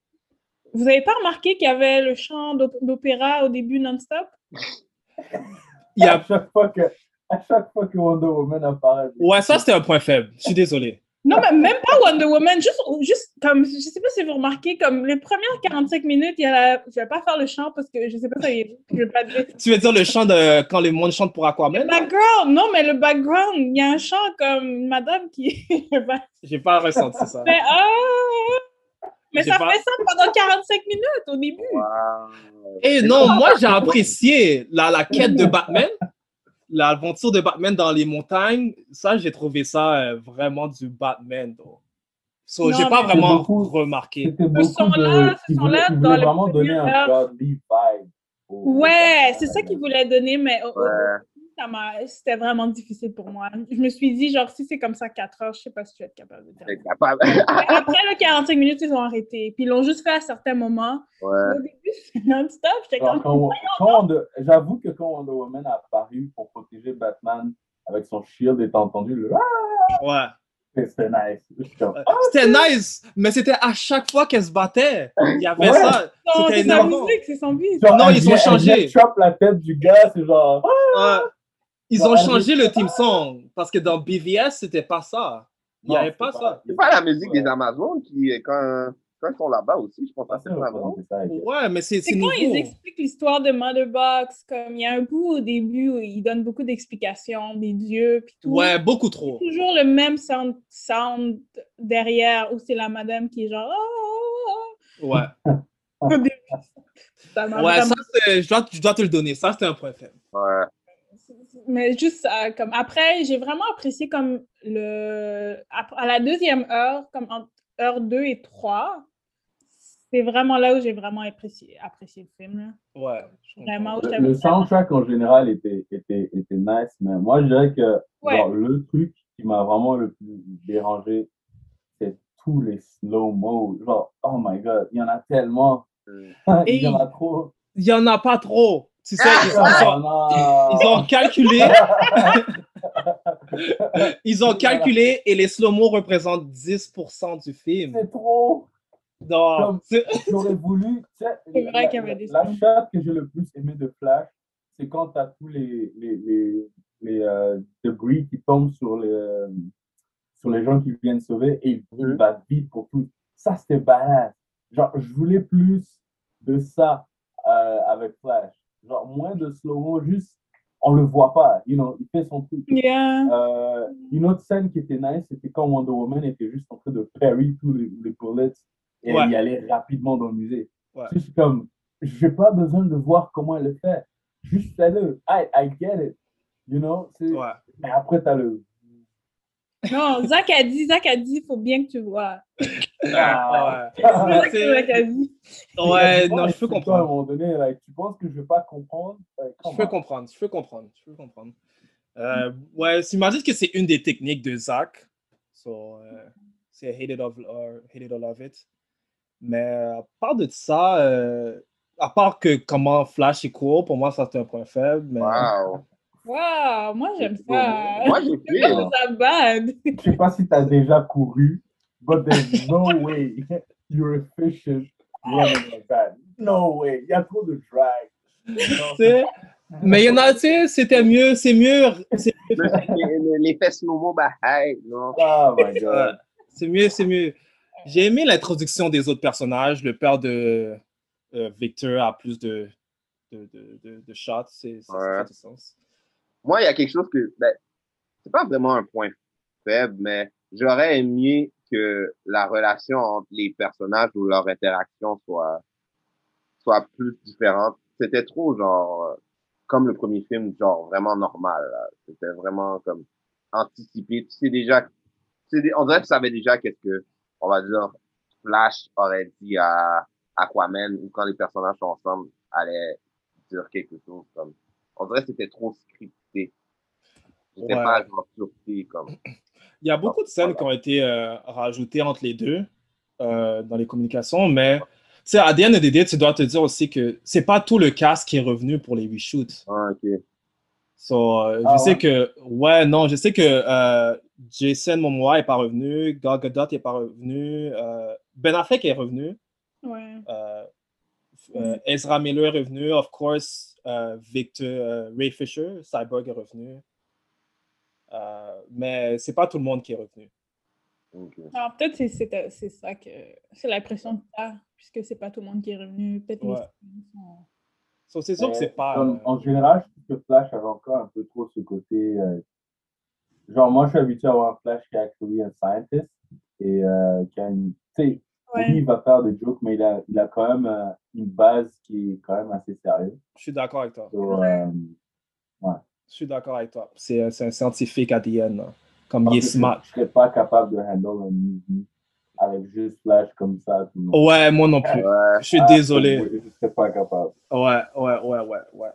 Vous avez pas remarqué qu'il y avait le chant d'op- d'opéra au début non-stop? Il y À a... chaque fois que, à chaque fois que Wonder Woman apparaît. Ouais, ça, c'était un point faible. Je suis désolé. Non, mais même pas Wonder Woman, juste, juste comme, je sais pas si vous remarquez, comme les premières 45 minutes, il y a la... je vais pas faire le chant parce que je sais pas si je vais pas dire. Tu veux dire le chant de quand les monde chante pour Aquaman? Le background, non, mais le background, il y a un chant comme une madame qui. J'ai pas ressenti ça. Mais, ah! mais ça pas- fait ça pendant 45 minutes au début. Eh non, moi j'ai apprécié la, la quête de Batman, l'aventure de Batman dans les montagnes. Ça, j'ai trouvé ça euh, vraiment du Batman. donc. So, Non, j'ai pas vraiment beaucoup- remarqué. Beaucoup son-là, de. ce Ils son-là, voulaient, ils dans voulaient le vraiment donner un vibe. au- Ouais, c'est ça qu'il voulait donner, mais au- Ouais. ça m'a- c'était vraiment difficile pour moi. Je me suis dit, genre, si c'est comme ça 4 heures, je sais pas si tu vas être capable de. T'es capable. Après le 45 minutes, ils ont arrêté. Puis ils l'ont juste fait à certains moments. Ouais. Non-stop. J'étais comme. J'avoue que quand Wonder Woman a apparu pour protéger Batman avec son shield et t'as entendu le! Ouais. C'était nice. J'étais comme, Ah, C'était nice, mais c'était à chaque fois qu'elle se battait. Il y avait Ouais. ça. Non, C'était c'est sa musique, c'est son beat. genre, Non, ils ont changé. chope la tête du gars, c'est genre. Ah! Ils Genre, ont changé le team song parce que dans BVS, c'était pas ça. Il n'y avait pas ça. C'est pas la musique des Amazones qui, quand, quand ils sont là-bas aussi, je pense que c'est vraiment. Ouais, mais c'est C'est nouveau. ils expliquent l'histoire de Motherbox, comme il y a un bout au début où ils donnent beaucoup d'explications des dieux puis tout. Ouais, beaucoup trop. Toujours le même sound, sound derrière où c'est la madame qui est genre Ah, Ouais. ah, ah. Au début. Ça m'a Ouais, vraiment- ça, c'est- je dois, je dois te le donner. Ça, c'était un point faible. Ouais. Mais juste euh, comme après, j'ai vraiment apprécié comme le ap- à la deuxième heure, comme entre heure 2 et 3, c'est vraiment là où j'ai vraiment apprécié, apprécié le film. là. Ouais. Vraiment, où Le, soundtrack en général était, était, était nice, mais moi je dirais que Ouais. genre, le truc qui m'a vraiment le plus dérangé, c'est tous les slow-mo. Genre, oh my god, il y en a tellement. il y en a trop. Il y en a pas trop. Tu sais, ils, Ah, ils ont, ils ont calculé. ils ont calculé et les slow-mo représentent 10% du film. C'est trop. Non, J'aurais voulu. tu sais, C'est vrai la- qu'il y avait des La shot que j'ai le plus aimé de Flash, c'est quand tu as tous les, les, les, les euh, debris qui tombent sur les, euh, sur les gens qui viennent sauver et ils ils battent vite pour tout. Ça, c'était badass. Genre, je voulais plus de ça euh, avec Flash. Genre, moins de slow-mo, juste, on le voit pas. You know, il fait son truc. Yeah. Euh, une autre scène qui était nice, c'était quand Wonder Woman était juste en train de parry tous les, les bullets et Ouais. y allait rapidement dans le musée. Ouais. C'est juste comme, j'ai pas besoin de voir comment elle le fait. Juste fais-le. I, I get it. You know? c'est- Ouais. Mais après, t'as le. Non, Zach a dit, Zach a dit, il faut bien que tu vois. Ah, C'est ça ouais. que Zach a dit. Ouais, non, je c'est peux quoi, À un comprendre. moment donné, like, tu penses que je vais pas comprendre? Like, Je peux comprendre, je peux comprendre, je peux comprendre. Euh, ouais, que c'est une des techniques de Zach. So, euh, c'est hate it, or, or hate it or love it. Mais euh, à part de ça, euh, à part que comment Flash est court, pour moi, ça c'est un point faible. Mais... Wow. Wow, moi j'aime ça. Moi, j'ai Je fait. Je sais pas si t'as déjà couru, but there's no way you're efficient running like that. No way. Il y a trop de drag. Tu sais, mais il y en a, tu sais, c'était mieux, c'est mieux, c'est Les, fesses slow-mo, bah, hey, non. Oh my god. c'est mieux, c'est mieux. J'ai aimé l'introduction des autres personnages. Le père de euh, Victor a plus de, de, de, de, de shots, c'est, ça, ça Ouais. sens. Moi, il y a quelque chose que, ben, c'est pas vraiment un point faible, mais j'aurais aimé que la relation entre les personnages ou leur interaction soit, soit plus différente. C'était trop, genre, euh, comme le premier film, genre, vraiment normal, là. C'était vraiment comme anticipé. Tu sais déjà, tu sais, on dirait que tu savais déjà qu'est-ce que, on va dire, Flash aurait dit à Aquaman ou quand les personnages sont ensemble, allait dire quelque chose comme, on dirait que c'était trop scripté. J'étais Ouais. pas genre surpris comme. Il y a beaucoup de scènes qui ont été euh, rajoutées entre les deux euh, dans les communications, mais tu sais, à the end of the day, tu dois te dire aussi que c'est pas tout le cast qui est revenu pour les reshoots. Ah, ok. So, euh, Ah je sais ouais? que, ouais, non, je sais que euh, Jason Momoa est pas revenu, Gal Gadot est pas revenu, euh, Ben Affleck est revenu, Ouais. euh, euh, Ezra Miller est revenu, of course, euh, Victor, euh, Ray Fisher, Cyborg est revenu, Euh, mais c'est pas tout le monde qui est revenu. Alors, peut-être c'est c'est c'est ça que. C'est l'impression que t'as, puisque c'est pas tout le monde qui est revenu. Peut-être les Ouais. So, c'est sûr que c'est pas. euh, En général, je trouve que Flash avait encore un peu trop ce côté. Genre, moi, je suis habitué à avoir un Flash qui est actually un scientist et euh, qui a une. Tu sais, Ouais. oui, il va faire des jokes, mais il a, il a quand même euh, une base qui est quand même assez sérieuse. Je suis d'accord avec toi. So, euh, ouais. Je suis d'accord avec toi. C'est c'est un scientifique à DN. là. Comme Parce il est que je-. Je serais pas capable de handle un movie avec juste Flash comme ça. tout le monde. Ouais, moi non plus. Je suis Ah, désolé. Je serais pas capable. Ouais, ouais, ouais, ouais, ouais.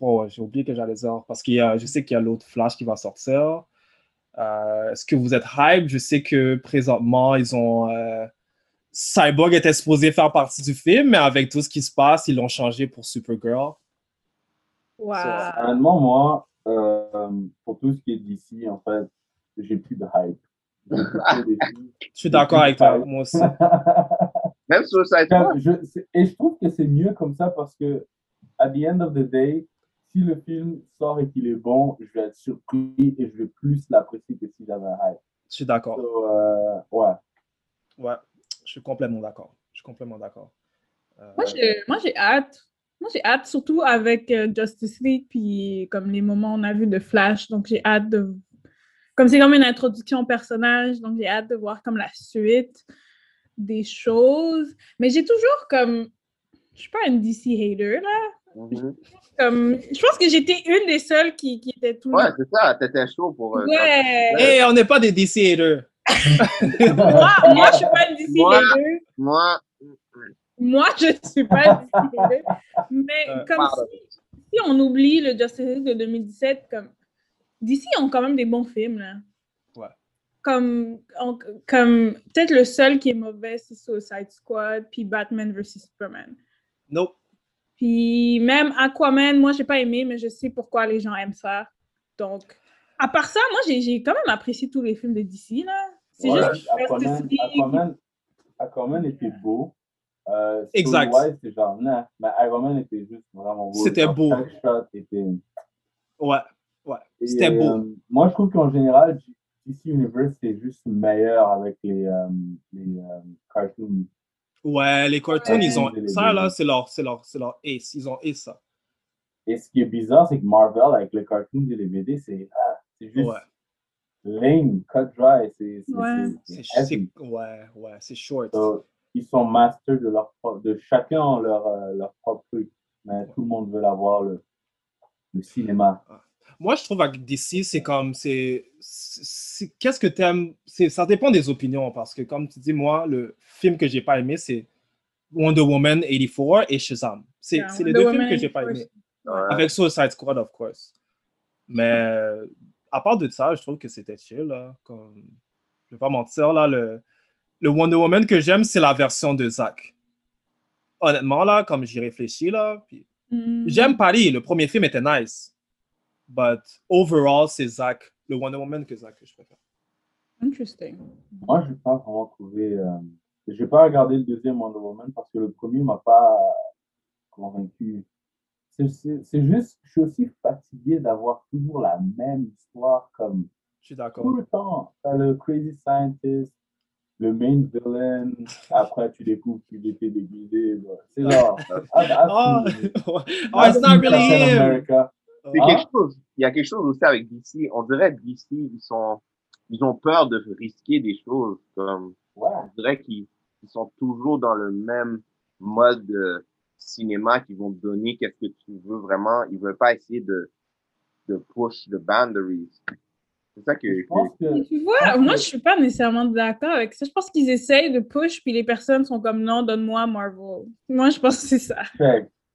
Oh, j'ai oublié que j'allais dire. Parce que je sais qu'il y a l'autre Flash qui va sortir. Euh, Est-ce que vous êtes hype? Je sais que présentement, ils ont. euh, Cyborg était supposé faire partie du film, mais avec tout ce qui se passe, ils l'ont changé pour Supergirl. Wow. Honnêtement, moi, euh, pour tout ce qui est d'ici, en fait, j'ai plus de hype. Je suis d'accord avec toi, moi aussi. Même sur Suicide Squad. et je trouve que c'est mieux comme ça parce que, at the end of the day, si le film sort et qu'il est bon, je vais être surpris et je vais plus l'apprécier que si j'avais un hype. Je suis d'accord. So, euh, ouais. Ouais, je suis complètement d'accord. Je suis complètement d'accord. Euh, Moi, j'ai moi, j'ai hâte. Moi, j'ai hâte, surtout avec euh, Justice League, puis comme les moments on a vu de Flash. Donc, j'ai hâte de. Comme c'est comme une introduction au personnage, donc j'ai hâte de voir comme la suite des choses. Mais j'ai toujours comme. Je suis pas une DC hater, là. Comme, je pense que j'étais une des seules qui, qui était toujours. Ouais, c'est ça, t'étais chaud pour. euh, Ouais. Hey, on n'est pas des DC haters. moi, moi, je suis pas une DC Moi-. Moi, Moi, je ne suis pas une DC. Mais Euh, comme pardon. si, si on oublie le Justice League de 2017, comme DC ont quand même des bons films, là. Ouais. Comme, on- comme peut-être le seul qui est mauvais, c'est Suicide Squad, puis Batman vs Superman. Nope. Puis même Aquaman, moi, j'ai pas aimé, mais je sais pourquoi les gens aiment ça. Donc, à part ça, moi, j'ai quand même apprécié tous les films de DC, là. C'est Ouais, juste Aquaman. Aquaman, Aquaman était beau. Euh, Exact. c'est genre, non, mais Aquaman était juste vraiment beau. C'était beau. Chaque shot était. Ouais, ouais. C'était beau. euh, moi, je trouve qu'en général, DC Universe, c'est juste meilleur avec les, euh, les euh, cartoons. Ouais, les cartoons, Ouais. ils ont. Ça, là, c'est leur, c'est leur, c'est leur ace. Ils ont ace ça. Et ce qui est bizarre, c'est que Marvel, avec les cartoons et les BD, c'est ah, juste Ouais. lame, cut dry. C'est c'est- Ouais. ouais, ouais, c'est short. So, ils sont masters de leur propre, de chacun leur, euh, leur propre truc. Mais tout le monde veut avoir le, le cinéma. Moi, je trouve avec DC, c'est comme, c'est, qu'est-ce que t'aimes, c'est, ça dépend des opinions, parce que comme tu dis, moi, le film que j'ai pas aimé, c'est Wonder Woman 84 et Shazam. C'est, Yeah, les deux films que j'ai pas 84, aimé. Ouais. Avec Suicide Squad, of course. Mais à part de ça, je trouve que c'était chill, là. Comme, je vais pas mentir, là, le, le Wonder Woman que j'aime, c'est la version de Zack. Honnêtement, là, comme j'y réfléchis, là, puis Mm. J'aime Paris, le premier film était nice. But overall, c'est Zack, le Wonder Woman que Zack que je préfère. Interesting. Moi, je n'ai pas vraiment trouvé. Euh, je n'ai pas regardé le deuxième Wonder Woman parce que le premier ne m'a pas convaincu. C'est- juste, je suis aussi fatigué d'avoir toujours la même histoire comme Je suis d'accord. tout le temps. Le crazy scientist, le main villain, après tu découvres qu'il était déguisé. C'est genre. Oh, oh, it's not really him. America. C'est Ah. quelque chose. Il y a quelque chose aussi avec DC. On dirait que DC, ils sont, ils ont peur de risquer des choses. Comme, Ouais. on dirait qu'ils ils sont toujours dans le même mode de cinéma qu'ils vont te donner qu'est-ce que tu veux vraiment. Ils veulent pas essayer de, de push the boundaries. C'est ça que, Je pense que- Tu vois, moi, je suis pas nécessairement d'accord avec ça. Je pense qu'ils essayent de push, puis les personnes sont comme non, donne-moi Marvel. Moi, je pense que c'est ça.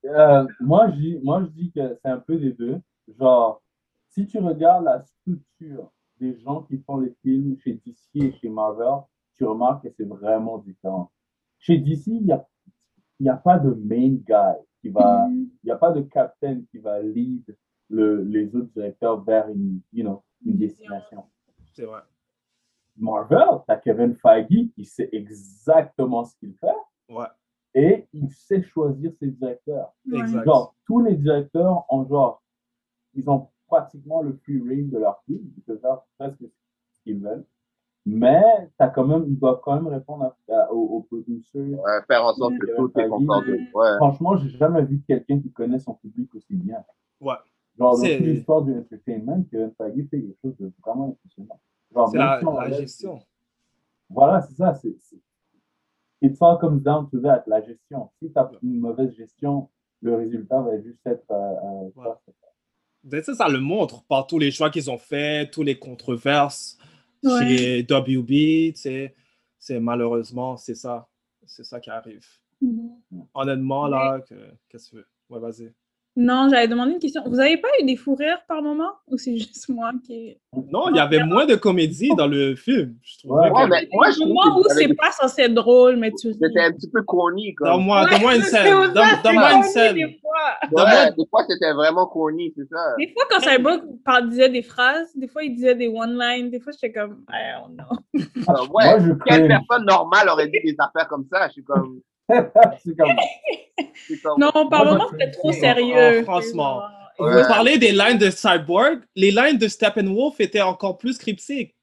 Euh, moi, je dis, moi, je dis que c'est un peu des deux. Genre, si tu regardes la structure des gens qui font les films chez DC et chez Marvel, tu remarques que c'est vraiment différent. Chez DC, il n'y a, il y a pas de main guy qui va, Mm. il n'y a pas de captain qui va lead le, les autres directeurs vers une, you know, une destination. C'est vrai. Marvel, tu as Kevin Feige qui sait exactement ce qu'il fait Ouais, et il sait choisir ses directeurs. Exact. Genre, tous les directeurs ont genre, ils ont pratiquement le free reign de leur film, ils peuvent faire presque ce qu'ils veulent. Mais t'as quand même, ils doivent quand même répondre à- à- aux, aux. Ouais, faire en sorte que tout est Feige. concordé. Ouais. Franchement, j'ai jamais vu quelqu'un qui connaît son public aussi bien. Ouais. Genre, dans l'histoire du entertainment, Kevin Feige fait quelque chose de vraiment impressionnant. Genre, C'est la, la gestion. Voilà, c'est ça. C'est... It all comes down to that, la gestion. Si tu as une mauvaise gestion, le résultat va juste être. euh, euh, ça. Ben, ça, ça le montre par tous les choix qu'ils ont faits, tous les controverses Ouais. chez WB. tu sais. C'est malheureusement, c'est ça. C'est ça qui arrive. Mhm. Honnêtement, là, que- qu'est-ce que tu veux? Ouais, vas-y. Non, j'avais demandé une question. Vous avez pas eu des fous rires par moment? Ou c'est juste moi qui. Non, il y avait moins de comédie dans le film. Je trouvais Ouais, que- mais moi, je où c'est pas censé être drôle, mais tu. C'était un petit peu corny. Comme. Donne-moi Ouais, donne-moi une scène. Donne- Donne-moi une scène. Des fois. Ouais, des fois, c'était vraiment corny, c'est ça. Des fois, quand Cyborg disait des phrases, des fois, il disait des one-lines, des fois, j'étais comme, I don't know. Moi, ouais, je quelle personne normale aurait dit des affaires comme ça? Je suis comme. c'est comme. Non, par moment, c'était trop cringe. sérieux. Oh, franchement. Vous Ouais. parlez des lines de Cyborg, les lines de Steppenwolf étaient encore plus cryptiques.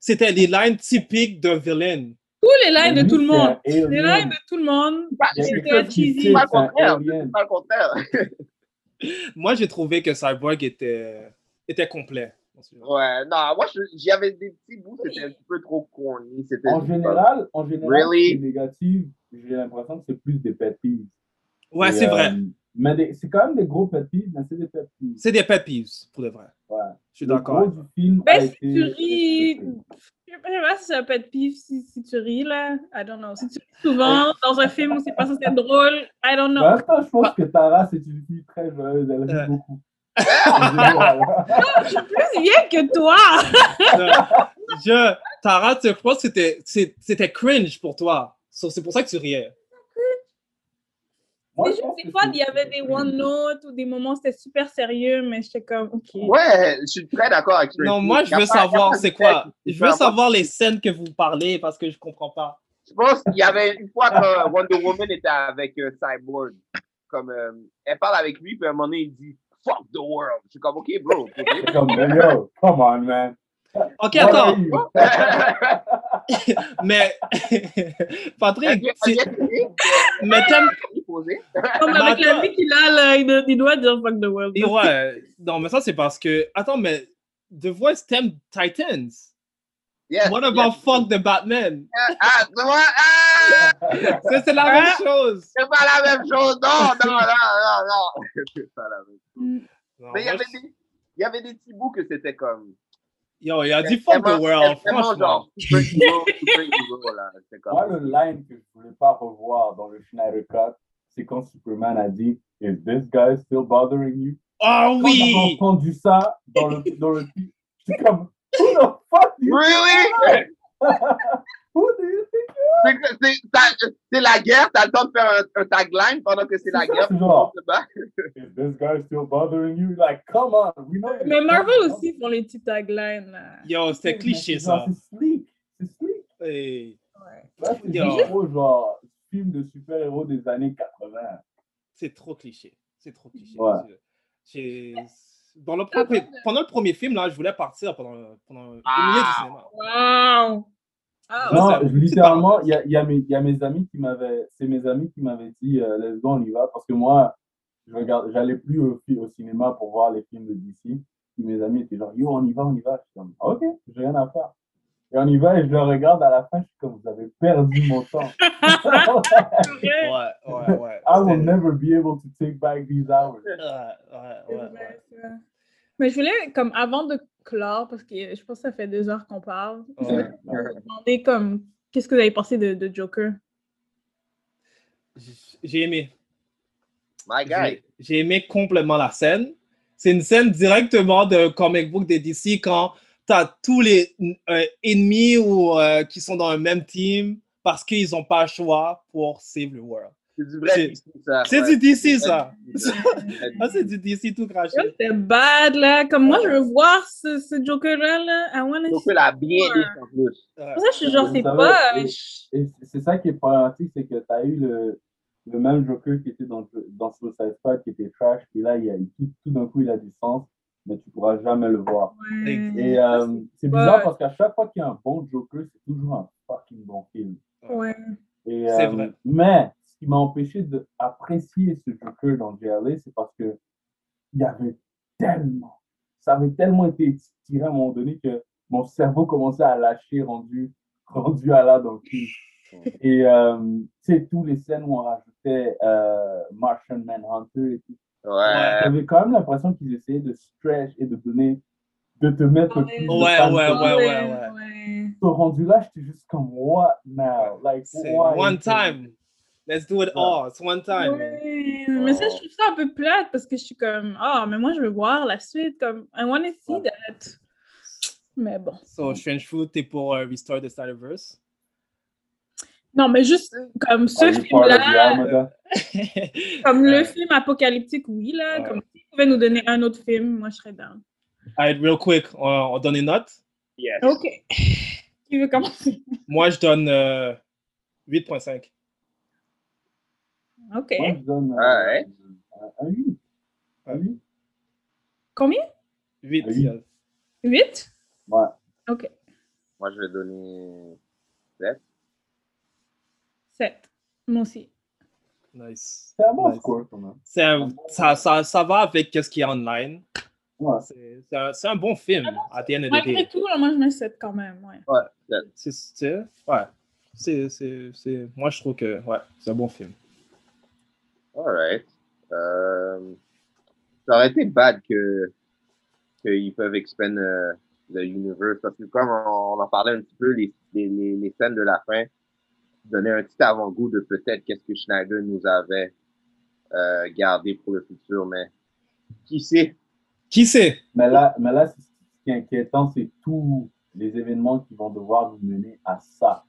C'était des lines typiques d'un villain. Tous les lines de tout le monde. Les lines de tout le monde. C'était cheesy. pas le contraire. alien. C'est pas le contraire. Moi, j'ai trouvé que Cyborg était, était complet. Ouais, non, moi, j'avais des petits bouts, c'était un petit peu trop corny. C'était En général, en général, Really? négatif, j'ai l'impression que c'est plus des pet peeves. Ouais, c'est euh, vrai. Mais des- c'est quand même des gros pet peeves, mais c'est des pet peeves. C'est des pet peeves, pour de vrai. Ouais. Je suis d'accord. du film Ben, si été tu ris, je sais pas si ça peut être pif si, si tu ris, là. I don't know. Si tu ris souvent dans un film où c'est pas censé être drôle, I don't Mais know. en même temps, je pense que Tara, c'est une fille très joyeuse, elle rit Euh. beaucoup. Je suis plus vieille que toi! Euh, je, Tara, tu- je pense que c'était- c'est- c'était cringe pour toi. So, c'est pour ça que tu riais. Moi, C'est je juste pense des que fois, c'est- il y avait des one notes ou des moments où c'était super sérieux, mais j'étais comme, OK. Ouais, je suis très d'accord avec Tracy. Non, moi, je a veux pas- savoir pas c'est quoi. Je veux savoir les scènes que vous parlez parce que je comprends pas. Je pense qu'il y avait une fois quand Wonder Woman était avec euh, Cyborg. Comme, euh, elle parle avec lui, puis à un moment donné, il dit Fuck the world. Je suis comme, OK, bro. comme, yo, come on, man. Ok, attends. Mais, Patrick, mais t'aimes. Comme avec la vie qu'il a, là, il, doit- il doit dire fuck the world. Et ouais, non, mais ça, c'est parce que. Attends, mais The Voice t'aime Titans. Yes, What about yes. fuck the Batman? Ah, vois, ah! C'est la Ah. même chose. C'est pas la même chose. Non, non, non, non, non. C'est pas la même chose. Non, Mais il y moi, avait je- des, il y avait des petits bouts que c'était comme. Yo, il a dit fuck the world, franchement. C'est. Moi, le line que je voulais pas revoir dans le Schneider Cut, c'est quand Superman a dit Is this guy still bothering you? Oh Quand j'ai oui! entendu ça dans le, dans le suis comme Who the fuck do you Really? Who do you think? C'est la guerre, t'as le temps de faire un, un tagline pendant que c'est la guerre. c'est genre. on se bat. Is this guy still bothering you? Like, come on, we know. you're Mais Marvel aussi font les petites taglines, là. Yo, c'était cliché ça. C'est sleek, c'est sleek. Hey. Là, c'est Yo. juste trop genre film de super-héros des années 80. C'est trop cliché. C'est trop cliché. Ouais. J'ai- Dans le premier- Pendant le premier film, là, je voulais partir pendant, pendant une Ah. minute du cinéma. Wow! Ah, Non, littéralement, il y a, il y, a mes- il y a mes amis qui m'avaient, c'est mes amis qui m'avaient dit, euh, let's go, on y va, parce que moi, je regarde, j'allais plus au, cinéma pour voir les films de DC. Puis mes amis étaient genre, yo, on y va, on y va. Je suis comme, ok, j'ai rien à faire. Et on y va et je le regarde à la fin, je suis comme, vous avez perdu mon temps. Ouais, ouais, ouais. I will never be able to take back these hours. Ouais, ouais, ouais. Mais je voulais, comme avant de clore, parce que je pense que ça fait deux heures qu'on parle, demander comme, qu'est-ce que vous avez pensé de, de Joker? J'ai aimé. My guy. J'ai- aimé complètement la scène. C'est une scène directement de comic book des DC quand tu as tous les euh, ennemis ou, euh, qui sont dans le même team parce qu'ils n'ont pas le choix pour save the world. C'est du vrai C'est- DC, ça. C'est ouais. du DC, C'est ça. vrai DC. Ah, c'est du DC tout craché. C'était bad, là. Comme moi, je veux voir ce, ce Joker-là, là. I wanna Donc, see il a bien dit en plus. Ouais. Pour ça, je suis genre, c'est pas... et- Et c'est- c'est ça qui est problématique, c'est que tu as eu le, le même Joker qui était dans, dans Suicide Squad, qui était trash, puis là, il a, tout, tout d'un coup, il a du sens. mais tu pourras jamais le voir. Ouais. Et euh, c'est Ouais. bizarre parce qu'à chaque fois qu'il y a un bon Joker, c'est toujours un fucking bon film. Ouais. Et, C'est euh, vrai. Mais qui m'a empêché d'apprécier ce Joker dans JLA, c'est parce que il y avait tellement, ça avait tellement été tiré à un moment donné que mon cerveau commençait à lâcher rendu, rendu à là dans le film. Et euh, tu sais, tous les scènes où on rajoutait euh, Martian Manhunter et tout. Ouais. J'avais quand même l'impression qu'ils essayaient de stretch et de donner, de te mettre le plus de Ouais, ouais, possible. ouais, ouais, ouais. Ce rendu là, j'étais juste comme, what now? Like, C'est why? one time. Let's do it all. It's one time. Mais ça, je trouve ça un peu plate parce que je suis comme, ah, mais moi, je veux voir la suite. Comme, I want to see that. Mais bon. So, Strange Fruit, t'es pour euh, Restore the Snyderverse? Non, mais juste comme ce film-là, comme le film apocalyptique, oui, là. Ouais. Comme s'il pouvait nous donner un autre film, moi, je serais down. Alright, real quick, on, on donne une note. Yes. OK. Qui veut commencer? Moi, je donne euh, 8.5. OK. Moi, je donne euh, Ah ouais. un 8. Un 8? Combien? 8. Ah oui. yeah. 8? Ouais. OK. Moi, je vais donner 7. 7. Moi aussi. Nice. C'est un bon Nice. score quand même. Un- ça, ça, ça va avec ce qui est online. Ouais. C'est c'est un, c'est un bon film, à the end of the Malgré day. tout, là, moi, je mets 7 quand même. Ouais. Ouais. C'est- c'est- ouais. C'est, c'est, c'est, moi, je trouve que ouais, c'est un bon film. Alright. Euh, ça aurait été bad que qu'ils peuvent expand euh, le universe parce que comme on, on en parlait un petit peu, les, les, les, les scènes de la fin donnaient un petit avant-goût de peut-être qu'est-ce que Schneider nous avait euh, gardé pour le futur, mais qui sait? Qui sait? Mais là, mais là, ce qui est inquiétant, c'est tous les événements qui vont devoir nous mener à ça.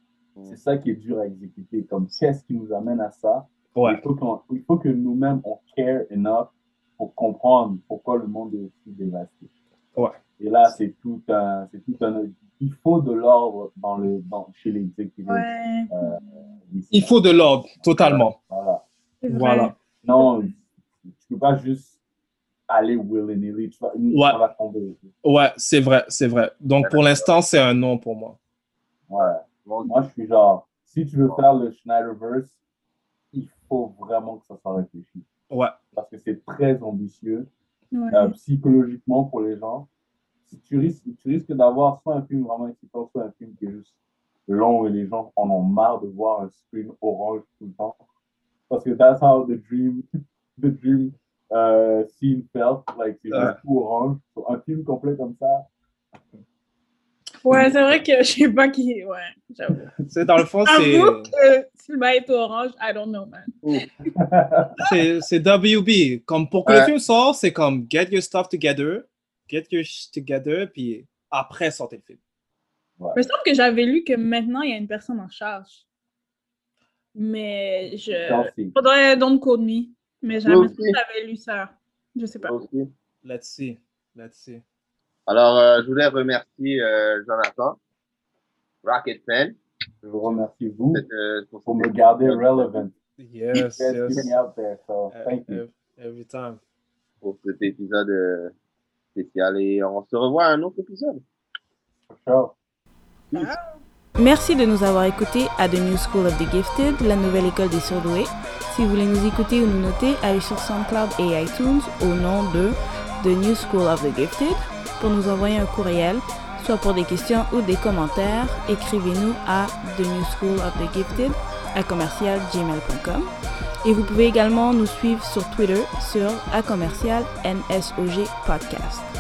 C'est ça qui est dur à exécuter. Comme qu'est-ce qui nous amène à ça? Ouais. Il faut, qu'on- il faut que nous-mêmes, on care enough pour comprendre pourquoi le monde est aussi dévasté. Ouais. Et là, c'est tout un, c'est tout un, il faut de l'ordre dans le, dans, chez les exécutifs. Ouais. euh. Il faut de l'ordre, totalement. Voilà. Non, tu peux pas juste aller willy-nilly. Tu vas, ça va tomber. Ouais, c'est vrai, c'est vrai. Donc, pour l'instant, c'est un non pour moi. Ouais. Moi, je suis genre, si tu veux faire le Schneiderverse, il faut vraiment que ça soit réfléchi. Ouais. Parce que c'est très ambitieux, Ouais. euh, psychologiquement pour les gens. Si tu risques, tu risques d'avoir soit un film vraiment excitant, soit un film qui est juste long et les gens en ont marre de voir un screen orange tout le temps. Parce que that's how the dream, the dream uh, scene felt. Like, c'est Ouais. juste tout orange. So, un film complet comme ça, Ouais, c'est vrai que je sais pas qui. Ouais, j'avoue. C'est dans le fond, c'est, J'avoue que si le bail est orange, I don't know, man. c'est, c'est WB. Comme pour que le Ouais. film sorte, c'est comme get your stuff together, get your shit together, puis après sortez le film. Mais sauf que j'avais lu que maintenant, il y a une personne en charge. Mais je. Faudrait don't code me. Mais aussi. j'avais lu ça. Je sais pas. Aussi. Let's see. Let's see. Alors, euh, je voulais remercier euh, Jonathan, Rocket Fan. je vous remercie, vous, euh, pour pour me garder relevant. Yes, yes. me out there, so thank you. ev- Every time. Pour cet épisode euh, spécial. Et on se revoit à un autre épisode. Ciao. Merci de nous avoir écoutés à The New School of the Gifted, la nouvelle école des surdoués. Si vous voulez nous écouter ou nous noter, allez sur SoundCloud et iTunes au nom de The New School of the Gifted pour nous envoyer un courriel, soit pour des questions ou des commentaires. Écrivez-nous à The New School of the Gifted à commercialgmail.com. Et vous pouvez également nous suivre sur Twitter sur à Podcast.